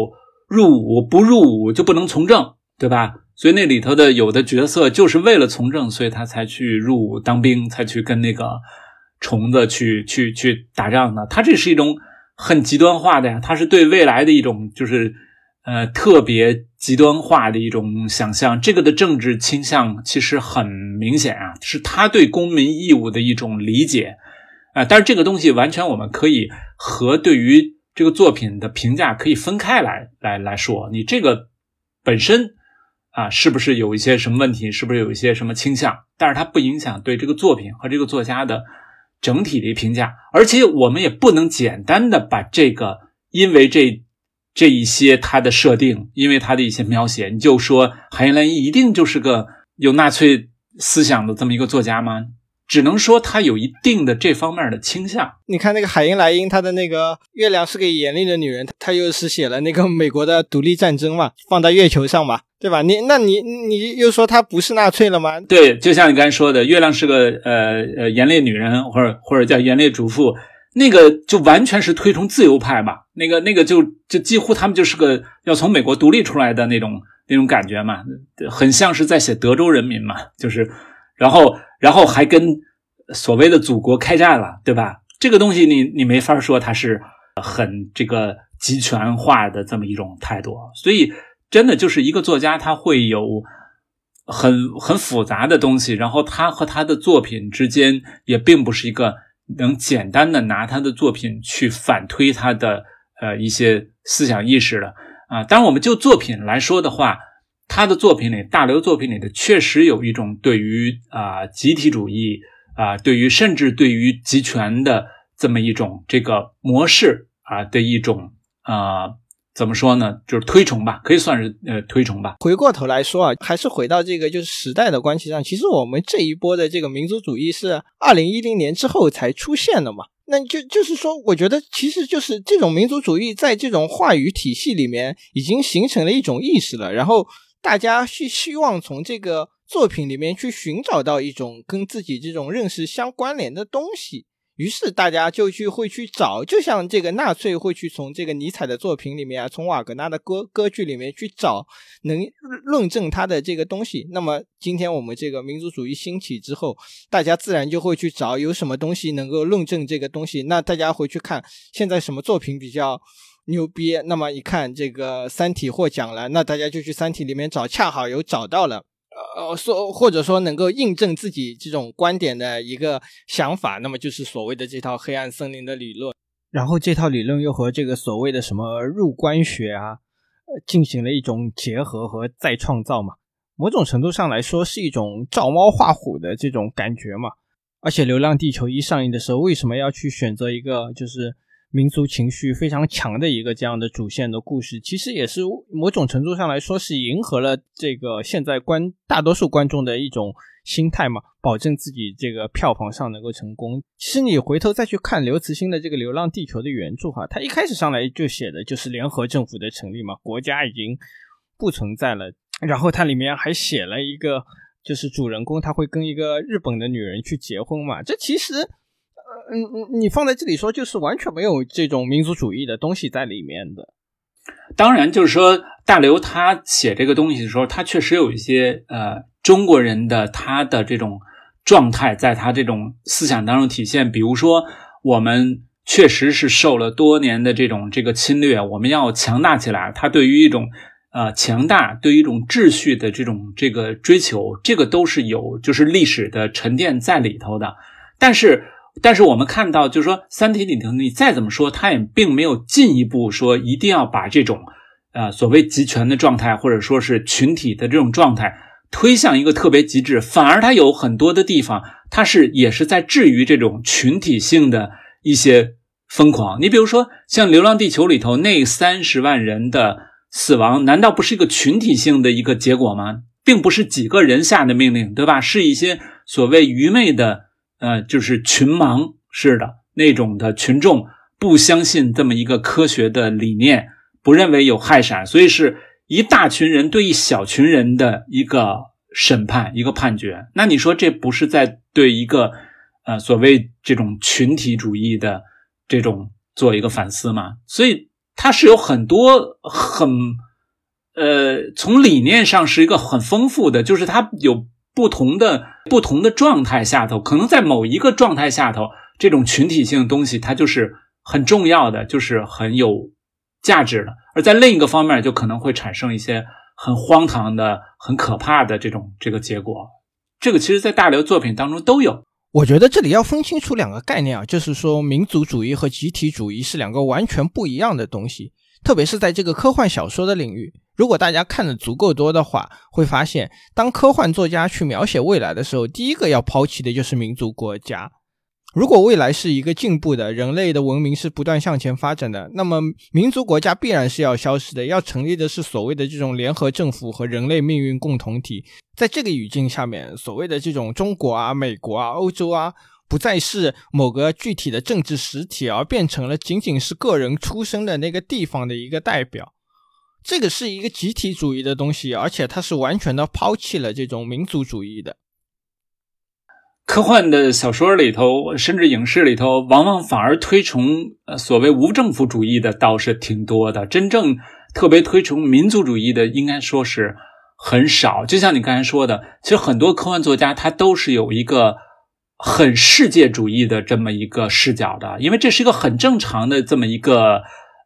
入伍，不入伍就不能从政，对吧？所以那里头的有的角色就是为了从政，所以他才去入伍当兵，才去跟那个虫子去去去打仗的。他这是一种。很极端化的呀，他是对未来的一种，就是呃特别极端化的一种想象。这个的政治倾向其实很明显啊，是他对公民义务的一种理解啊。但是这个东西完全我们可以和对于这个作品的评价可以分开来来来说。你这个本身啊，是不是有一些什么问题？是不是有一些什么倾向？但是它不影响对这个作品和这个作家的。整体的评价，而且我们也不能简单的把这个，因为这这一些他的设定，因为他的一些描写，你就说海因莱因一定就是个有纳粹思想的这么一个作家吗？只能说他有一定的这方面的倾向。你看那个海因莱因，他的那个月亮是个严厉的女人，他又是写了那个美国的独立战争嘛，放在月球上嘛，对吧？你那你你又说他不是纳粹了吗？对，就像你刚才说的，月亮是个呃呃严厉女人，或者或者叫严厉主妇，那个就完全是推崇自由派嘛，那个那个就就几乎他们就是个要从美国独立出来的那种那种感觉嘛，很像是在写德州人民嘛，就是。然后，然后还跟所谓的祖国开战了，对吧？这个东西你你没法说它是很这个集权化的这么一种态度。所以，真的就是一个作家，他会有很很复杂的东西，然后他和他的作品之间也并不是一个能简单的拿他的作品去反推他的呃一些思想意识的啊。当然，我们就作品来说的话。他的作品里，大刘作品里的确实有一种对于啊集体主义啊，对于甚至对于集权的这么一种这个模式啊的一种啊怎么说呢？就是推崇吧，可以算是呃推崇吧。回过头来说啊，还是回到这个就是时代的关系上，其实我们这一波的这个民族主义是二零一零年之后才出现的嘛。那就就是说，我觉得其实就是这种民族主义在这种话语体系里面已经形成了一种意识了，然后。大家是希望从这个作品里面去寻找到一种跟自己这种认识相关联的东西，于是大家就去会去找，就像这个纳粹会去从这个尼采的作品里面啊，从瓦格纳的歌歌剧里面去找能论证他的这个东西。那么今天我们这个民族主义兴起之后，大家自然就会去找有什么东西能够论证这个东西。那大家回去看现在什么作品比较。牛逼！那么一看这个《三体》获奖了，那大家就去《三体》里面找，恰好有找到了，呃，说或者说能够印证自己这种观点的一个想法，那么就是所谓的这套黑暗森林的理论。然后这套理论又和这个所谓的什么入关学啊，呃，进行了一种结合和再创造嘛。某种程度上来说，是一种照猫画虎的这种感觉嘛。而且《流浪地球》一上映的时候，为什么要去选择一个就是民族情绪非常强的一个这样的主线的故事？其实也是某种程度上来说，是迎合了这个现在观大多数观众的一种。心态嘛，保证自己这个票房上能够成功。其实你回头再去看刘慈欣的这个《流浪地球》的原著哈，他一开始上来就写的就是联合政府的成立嘛，国家已经不存在了。然后它里面还写了一个，就是主人公他会跟一个日本的女人去结婚嘛。这其实，嗯嗯，你放在这里说，就是完全没有这种民族主义的东西在里面的。当然，就是说大刘他写这个东西的时候，他确实有一些呃。中国人的他的这种状态，在他这种思想当中体现。比如说，我们确实是受了多年的这种这个侵略，我们要强大起来。他对于一种呃强大，对于一种秩序的这种这个追求，这个都是有就是历史的沉淀在里头的。但是，但是我们看到，就是说《三体》里头，你再怎么说，他也并没有进一步说一定要把这种呃所谓集权的状态，或者说是群体的这种状态。推向一个特别极致，反而它有很多的地方，它是也是在治愈这种群体性的一些疯狂。你比如说，像《流浪地球》里头那三十万人的死亡，难道不是一个群体性的一个结果吗？并不是几个人下的命令，对吧？是一些所谓愚昧的，呃，就是群盲式的那种的群众，不相信这么一个科学的理念，不认为有害闪，所以是。一大群人对一小群人的一个审判，一个判决，那你说这不是在对一个呃所谓这种群体主义的这种做一个反思吗？所以它是有很多很呃从理念上是一个很丰富的，就是它有不同的不同的状态下头，可能在某一个状态下头，这种群体性的东西它就是很重要的，就是很有。价值的，而在另一个方面，就可能会产生一些很荒唐的、很可怕的这种这个结果。这个其实，在大刘作品当中都有。我觉得这里要分清楚两个概念啊，就是说民族主义和集体主义是两个完全不一样的东西。特别是在这个科幻小说的领域，如果大家看的足够多的话，会发现，当科幻作家去描写未来的时候，第一个要抛弃的就是民族国家。如果未来是一个进步的，人类的文明是不断向前发展的，那么民族国家必然是要消失的，要成立的是所谓的这种联合政府和人类命运共同体。在这个语境下面，所谓的这种中国啊、美国啊、欧洲啊，不再是某个具体的政治实体，而变成了仅仅是个人出生的那个地方的一个代表。这个是一个集体主义的东西，而且它是完全的抛弃了这种民族主义的。科幻的小说里头，甚至影视里头，往往反而推崇呃所谓无政府主义的倒是挺多的。真正特别推崇民族主义的，应该说是很少。就像你刚才说的，其实很多科幻作家他都是有一个很世界主义的这么一个视角的，因为这是一个很正常的这么一个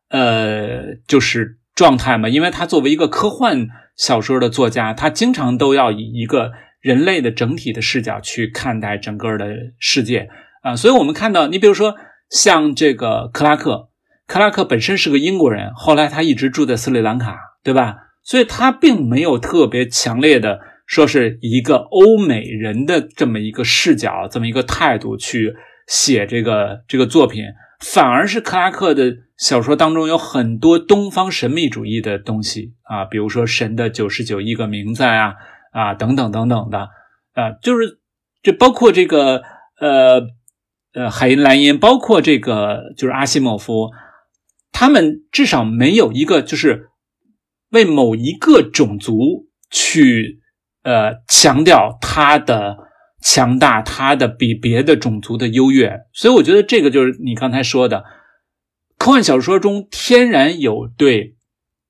呃就是状态嘛。因为他作为一个科幻小说的作家，他经常都要以一个。人类的整体的视角去看待整个的世界啊，所以我们看到，你比如说像这个克拉克，克拉克本身是个英国人，后来他一直住在斯里兰卡，对吧？所以他并没有特别强烈的说是一个欧美人的这么一个视角，这么一个态度去写这个这个作品，反而是克拉克的小说当中有很多东方神秘主义的东西啊，比如说神的九十九亿个名字啊。啊，等等等等的，啊，就是这包括这个呃呃海因莱因，包括这个就是阿西莫夫，他们至少没有一个就是为某一个种族去呃强调他的强大，他的比别的种族的优越，所以我觉得这个就是你刚才说的科幻小说中天然有对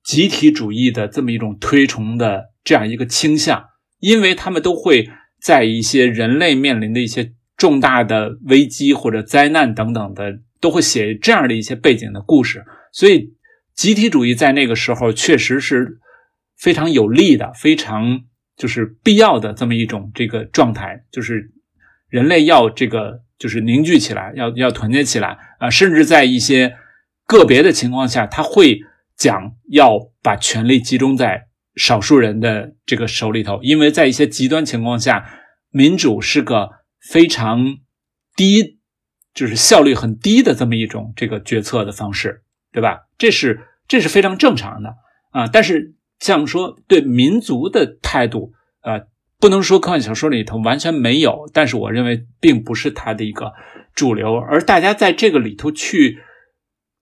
集体主义的这么一种推崇的这样一个倾向。因为他们都会在一些人类面临的一些重大的危机或者灾难等等的，都会写这样的一些背景的故事，所以集体主义在那个时候确实是非常有利的，非常就是必要的这么一种这个状态，就是人类要这个就是凝聚起来，要要团结起来。啊，甚至在一些个别的情况下，他会讲要把权力集中在少数人的这个手里头，因为在一些极端情况下，民主是个非常低，就是效率很低的这么一种这个决策的方式，对吧？这是这是非常正常的。啊，但是像说对民族的态度，呃。不能说科幻小说里头完全没有，但是我认为并不是它的一个主流，而大家在这个里头去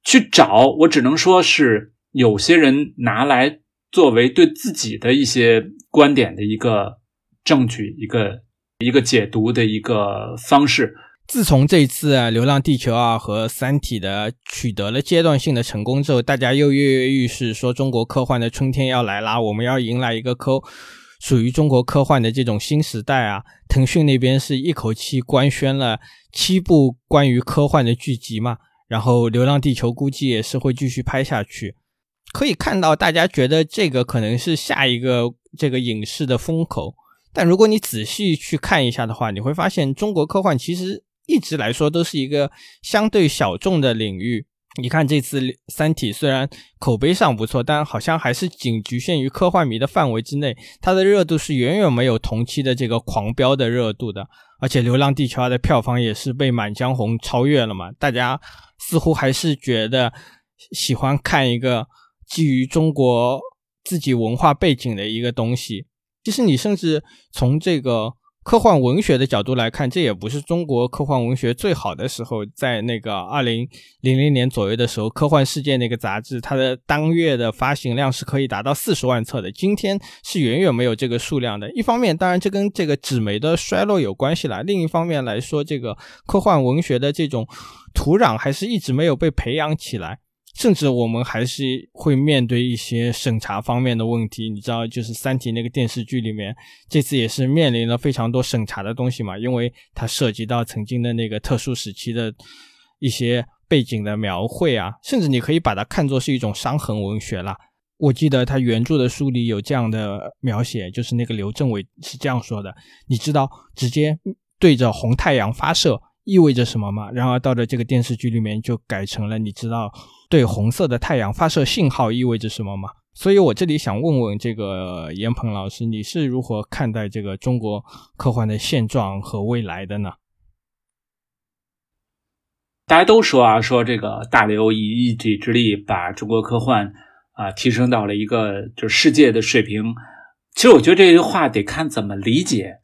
去找，我只能说是有些人拿来作为对自己的一些观点的一个证据，一个一个解读的一个方式。自从这次啊《流浪地球二》和《三体》的取得了阶段性的成功之后，大家又跃跃欲试，说中国科幻的春天要来啦，我们要迎来一个科。属于中国科幻的这种新时代啊！腾讯那边是一口气官宣了七部关于科幻的剧集嘛，然后《流浪地球》估计也是会继续拍下去。可以看到，大家觉得这个可能是下一个这个影视的风口。但如果你仔细去看一下的话，你会发现中国科幻其实一直来说都是一个相对小众的领域。你看这次《三体》虽然口碑上不错，但好像还是仅局限于科幻迷的范围之内。它的热度是远远没有同期的这个《狂飙》的热度的。而且《流浪地球二》的票房也是被《满江红》超越了嘛？大家似乎还是觉得喜欢看一个基于中国自己文化背景的一个东西。其实你甚至从这个。科幻文学的角度来看，这也不是中国科幻文学最好的时候。在那个二零零零年左右的时候，《科幻世界》那个杂志，它的当月的发行量是可以达到四十万册的。今天是远远没有这个数量的。一方面，当然这跟这个纸媒的衰落有关系了；另一方面来说，这个科幻文学的这种土壤还是一直没有被培养起来。甚至我们还是会面对一些审查方面的问题，你知道，就是《三体》那个电视剧里面，这次也是面临了非常多审查的东西嘛，因为它涉及到曾经的那个特殊时期的一些背景的描绘啊，甚至你可以把它看作是一种伤痕文学啦。我记得他原著的书里有这样的描写，就是那个刘政委是这样说的：“你知道，直接对着红太阳发射意味着什么吗？”然而到了这个电视剧里面就改成了，你知道。对红色的太阳发射信号意味着什么吗？所以我这里想问问这个严鹏老师，你是如何看待这个中国科幻的现状和未来的呢？大家都说啊，说这个大刘以一己之力把中国科幻啊提升到了一个就是世界的水平。其实我觉得这句话得看怎么理解，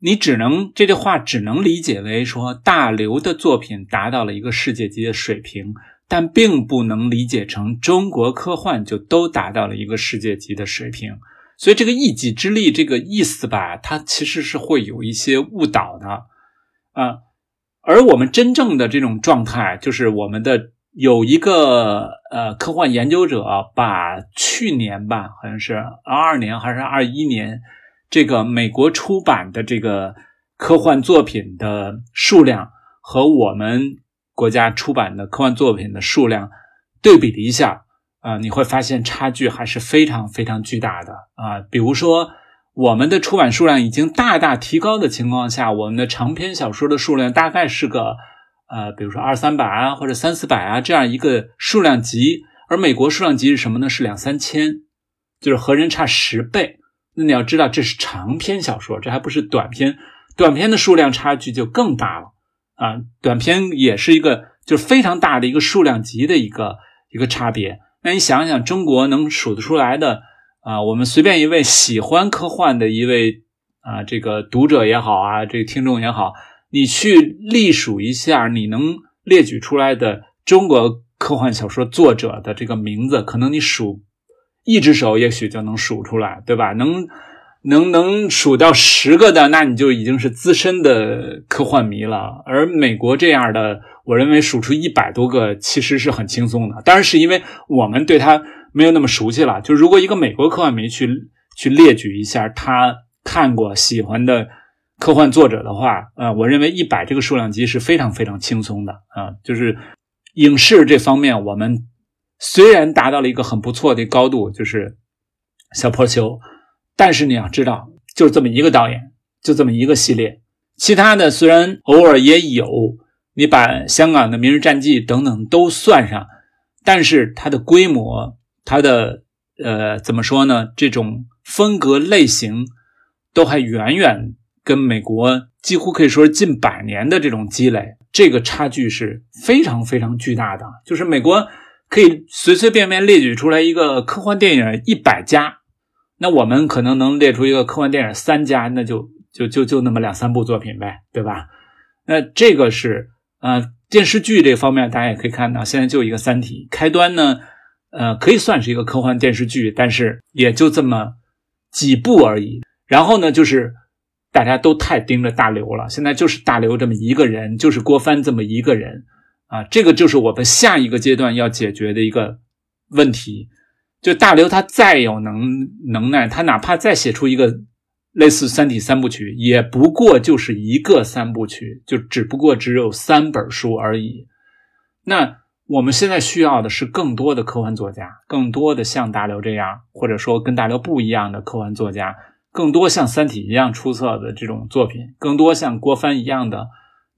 你只能这句话只能理解为说大刘的作品达到了一个世界级的水平。但并不能理解成中国科幻就都达到了一个世界级的水平，所以这个一己之力这个意思吧，它其实是会有一些误导的啊。而我们真正的这种状态，就是我们的有一个呃科幻研究者把去年吧，好像是二二年还是二一年，这个美国出版的这个科幻作品的数量和我们。国家出版的科幻作品的数量对比了一下啊，你会发现差距还是非常非常巨大的啊。比如说，我们的出版数量已经大大提高的情况下，我们的长篇小说的数量大概是个呃，比如说二三百啊，或者三四百啊这样一个数量级。而美国数量级是什么呢？是两三千，就是和人差十倍。那你要知道，这是长篇小说，这还不是短篇，短篇的数量差距就更大了。啊，短片也是一个就是非常大的一个数量级的一个一个差别。那你想想，中国能数得出来的啊，我们随便一位喜欢科幻的一位啊，这个读者也好啊，这个听众也好，你去隶数一下，你能列举出来的中国科幻小说作者的这个名字，可能你数一只手也许就能数出来，对吧？能。能能数到十个的，那你就已经是资深的科幻迷了。而美国这样的，我认为数出一百多个其实是很轻松的。当然是因为我们对他没有那么熟悉了。就如果一个美国科幻迷去去列举一下他看过喜欢的科幻作者的话，啊，我认为一百这个数量级是非常非常轻松的啊。就是影视这方面，我们虽然达到了一个很不错的高度，就是小破球。但是你要知道，就是这么一个导演，就这么一个系列，其他的虽然偶尔也有，你把香港的《明日战记》等等都算上，但是它的规模，它的呃怎么说呢？这种风格类型都还远远跟美国几乎可以说近百年的这种积累，这个差距是非常非常巨大的。就是美国可以随随便便列举出来一个科幻电影一百家，那我们可能能列出一个科幻电影三家，那就就就就那么两三部作品呗，对吧？那这个是呃电视剧这方面，大家也可以看到，现在就一个《三体》开端呢。呃，可以算是一个科幻电视剧，但是也就这么几部而已。然后呢，就是大家都太盯着大刘了，现在就是大刘这么一个人，就是郭帆这么一个人啊。这个就是我们下一个阶段要解决的一个问题。就大刘他再有能能耐，他哪怕再写出一个类似《三体》三部曲，也不过就是一个三部曲，就只不过只有三本书而已。那。我们现在需要的是更多的科幻作家，更多的像大刘这样，或者说跟大刘不一样的科幻作家，更多像《三体》一样出色的这种作品，更多像郭帆一样的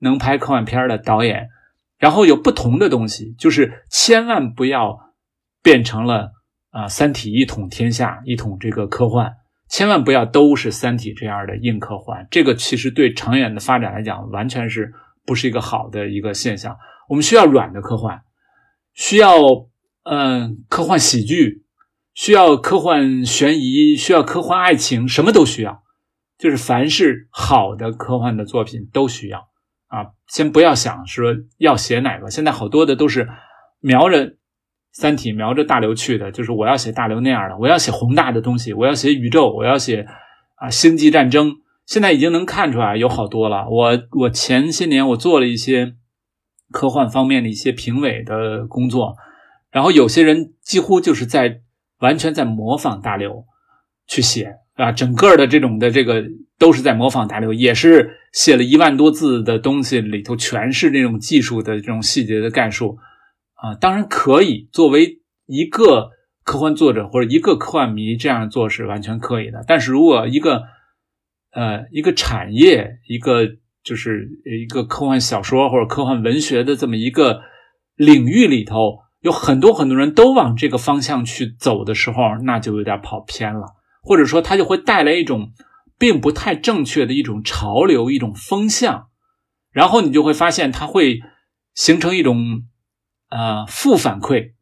能拍科幻片的导演，然后有不同的东西，就是千万不要变成了啊《三体》一统天下，一统这个科幻，千万不要都是《三体》这样的硬科幻，这个其实对长远的发展来讲，完全是不是一个好的一个现象。我们需要软的科幻。需要嗯科幻喜剧，需要科幻悬疑，需要科幻爱情，什么都需要。就是凡是好的科幻的作品都需要啊。先不要想说要写哪个，现在好多的都是瞄着《三体》瞄着大刘去的，就是我要写大刘那样的，我要写宏大的东西，我要写宇宙，我要写啊星际战争。现在已经能看出来有好多了。我我前些年我做了一些。科幻方面的一些评委的工作，然后有些人几乎就是在完全在模仿大刘去写啊，整个的这种的这个都是在模仿大刘，也是写了一万多字的东西，里头全是这种技术的这种细节的概述啊。当然可以作为一个科幻作者或者一个科幻迷这样做是完全可以的，但是如果一个呃一个产业一个。就是一个科幻小说或者科幻文学的这么一个领域里头，有很多很多人都往这个方向去走的时候，那就有点跑偏了，或者说它就会带来一种并不太正确的一种潮流、一种风向，然后你就会发现它会形成一种呃负反馈，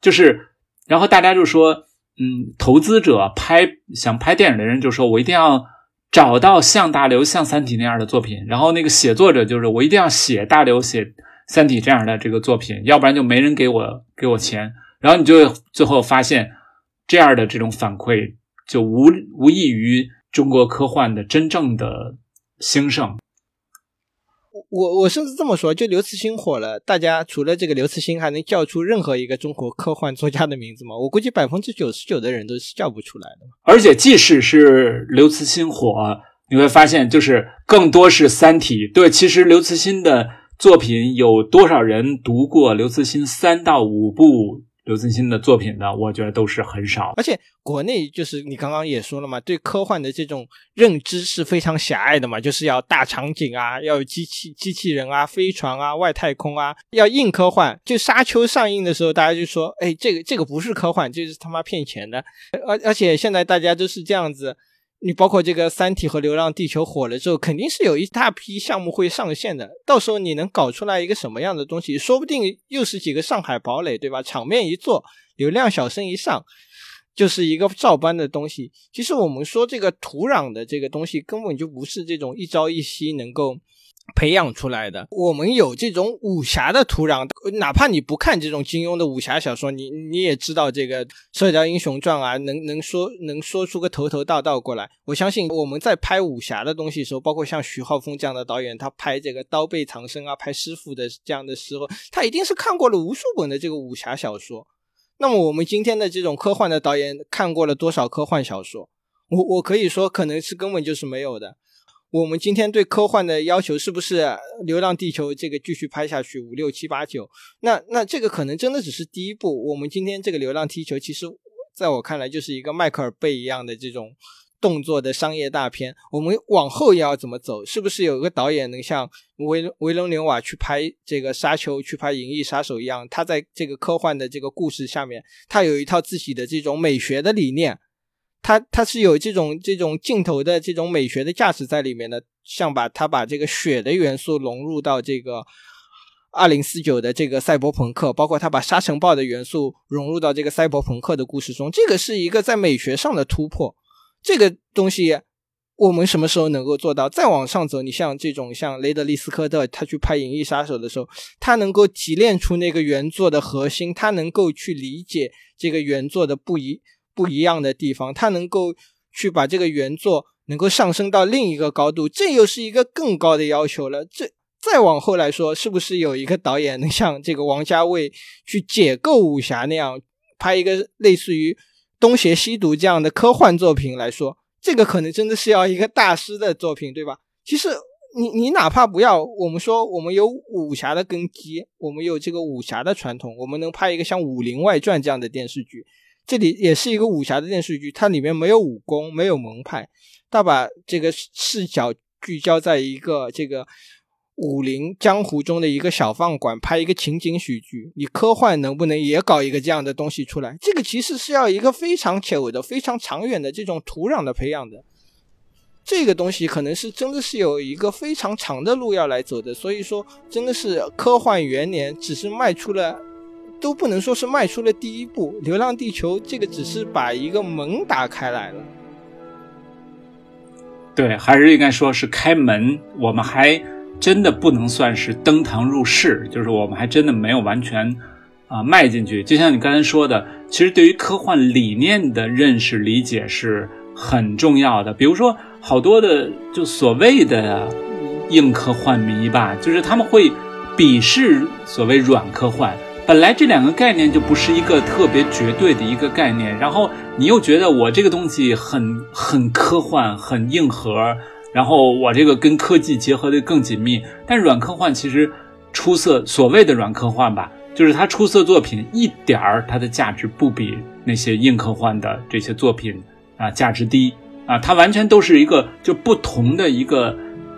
就是然后大家就说，嗯，投资者拍想拍电影的人就说我一定要。找到像大刘、像三体那样的作品，然后那个写作者就是我一定要写大刘、写三体这样的这个作品，要不然就没人给我给我钱。然后你就最后发现，这样的这种反馈就无无异于中国科幻的真正的兴盛。我我甚至这么说，就刘慈欣火了，大家除了这个刘慈欣，还能叫出任何一个中国科幻作家的名字吗？我估计百分之九十九的人都是叫不出来的。而且，即使是刘慈欣火，你会发现，就是更多是《三体》。对，其实刘慈欣的作品有多少人读过？刘慈欣三到五部。刘慈欣的作品呢，我觉得都是很少，而且国内就是你刚刚也说了嘛，对科幻的这种认知是非常狭隘的嘛，就是要大场景啊，要有机器机器人啊、飞船啊、外太空啊，要硬科幻。就《沙丘》上映的时候，大家就说，哎，这个这个不是科幻，这是他妈骗钱的。而而且现在大家都是这样子。你包括这个《三体》和《流浪地球》火了之后，肯定是有一大批项目会上线的。到时候你能搞出来一个什么样的东西，说不定又是几个上海堡垒，对吧？场面一做，流量小生一上，就是一个照搬的东西。其实我们说这个土壤的这个东西，根本就不是这种一朝一夕能够。培养出来的，我们有这种武侠的土壤，哪怕你不看这种金庸的武侠小说，你你也知道这个《射雕英雄传》啊，能能说能说出个头头道道过来。我相信我们在拍武侠的东西的时候，包括像徐浩峰这样的导演，他拍这个《刀背藏身》啊，拍师傅的这样的时候，他一定是看过了无数本的这个武侠小说。那么我们今天的这种科幻的导演看过了多少科幻小说？我我可以说，可能是根本就是没有的。我们今天对科幻的要求是不是《流浪地球》这个继续拍下去五六七八九？那那这个可能真的只是第一步。我们今天这个《流浪地球》其实在我看来就是一个迈克尔贝一样的这种动作的商业大片，我们往后要怎么走？是不是有一个导演能像维维伦纽瓦去拍这个《沙丘》、去拍《银翼杀手》一样？他在这个科幻的这个故事下面，他有一套自己的这种美学的理念，他他是有这种这种镜头的这种美学的价值在里面的。像把他把这个血的元素融入到这个二零四九的这个赛博朋克，包括他把沙尘暴的元素融入到这个赛博朋克的故事中，这个是一个在美学上的突破。这个东西我们什么时候能够做到？再往上走，你像这种像雷德利·斯科特，他去拍《银翼杀手》的时候，他能够提炼出那个原作的核心，他能够去理解这个原作的不一不一样的地方，他能够去把这个原作能够上升到另一个高度，这又是一个更高的要求了。这再往后来说，是不是有一个导演能像这个王家卫去解构武侠那样拍一个类似于？东邪西毒这样的科幻作品来说，这个可能真的是要一个大师的作品，对吧？其实你你哪怕不要，我们说我们有武侠的根基，我们有这个武侠的传统，我们能拍一个像《武林外传》这样的电视剧，这里也是一个武侠的电视剧，它里面没有武功，没有门派，它把这个视角聚焦在一个这个。武林江湖中的一个小饭馆拍一个情景喜剧，你科幻能不能也搞一个这样的东西出来？这个其实是要一个非常久的、非常长远的这种土壤的培养的。这个东西可能是真的是有一个非常长的路要来走的。所以说，真的是科幻元年只是迈出了，都不能说是迈出了第一步。《流浪地球》这个只是把一个门打开来了。对，还是应该说是开门。我们还。真的不能算是登堂入室，就是我们还真的没有完全啊迈进去。就像你刚才说的，其实对于科幻理念的认识理解是很重要的。比如说，好多的就所谓的硬科幻迷吧，就是他们会鄙视所谓软科幻。本来这两个概念就不是一个特别绝对的一个概念，然后你又觉得我这个东西很很科幻，很硬核。然后我这个跟科技结合的更紧密，但软科幻其实出色，所谓的软科幻吧，就是它出色作品一点儿它的价值不比那些硬科幻的这些作品啊价值低啊，它完全都是一个就不同的一个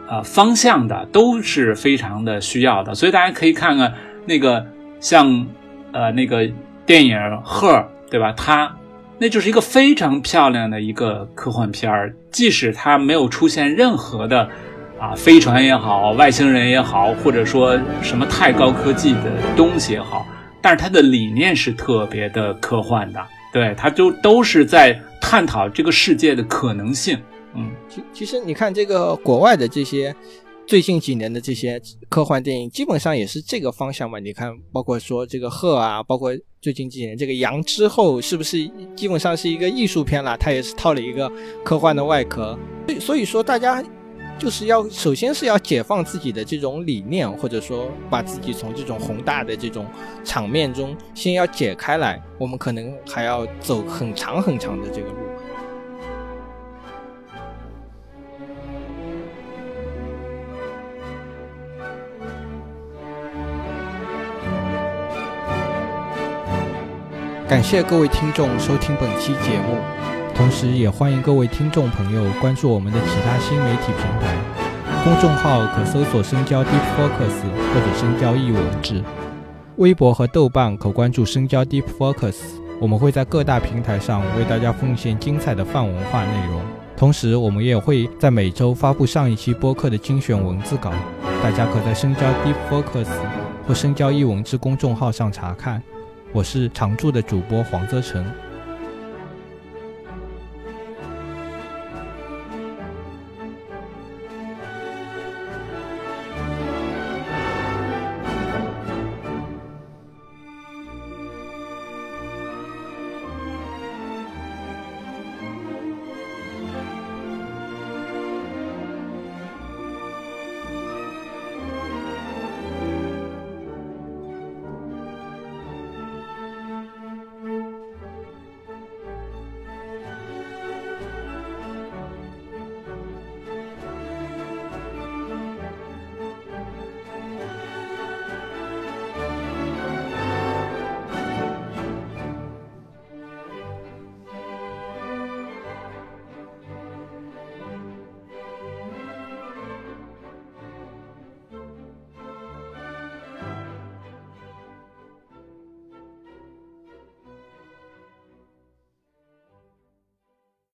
呃方向的，都是非常的需要的，所以大家可以看看那个像呃那个电影《赫》，对吧？它。那就是一个非常漂亮的一个科幻片儿，即使它没有出现任何的啊飞船也好，外星人也好，或者说什么太高科技的东西也好，但是它的理念是特别的科幻的，对，它就都是在探讨这个世界的可能性。嗯，其其实你看这个国外的这些。最近几年的这些科幻电影基本上也是这个方向嘛？你看，包括说这个鹤啊，包括最近几年这个羊之后，是不是基本上是一个艺术片了？它也是套了一个科幻的外壳。所以所以说，大家就是要首先是要解放自己的这种理念，或者说把自己从这种宏大的这种场面中先要解开来。我们可能还要走很长很长的这个路。感谢各位听众收听本期节目，同时也欢迎各位听众朋友关注我们的其他新媒体平台。公众号可搜索“深交 Deep Focus” 或者“深交易文字”，微博和豆瓣可关注“深交 Deep Focus”。我们会在各大平台上为大家奉献精彩的泛文化内容，同时我们也会在每周发布上一期播客的精选文字稿，大家可在“深交 Deep Focus” 或“深交易文字”公众号上查看。我是常驻的主播黄泽成。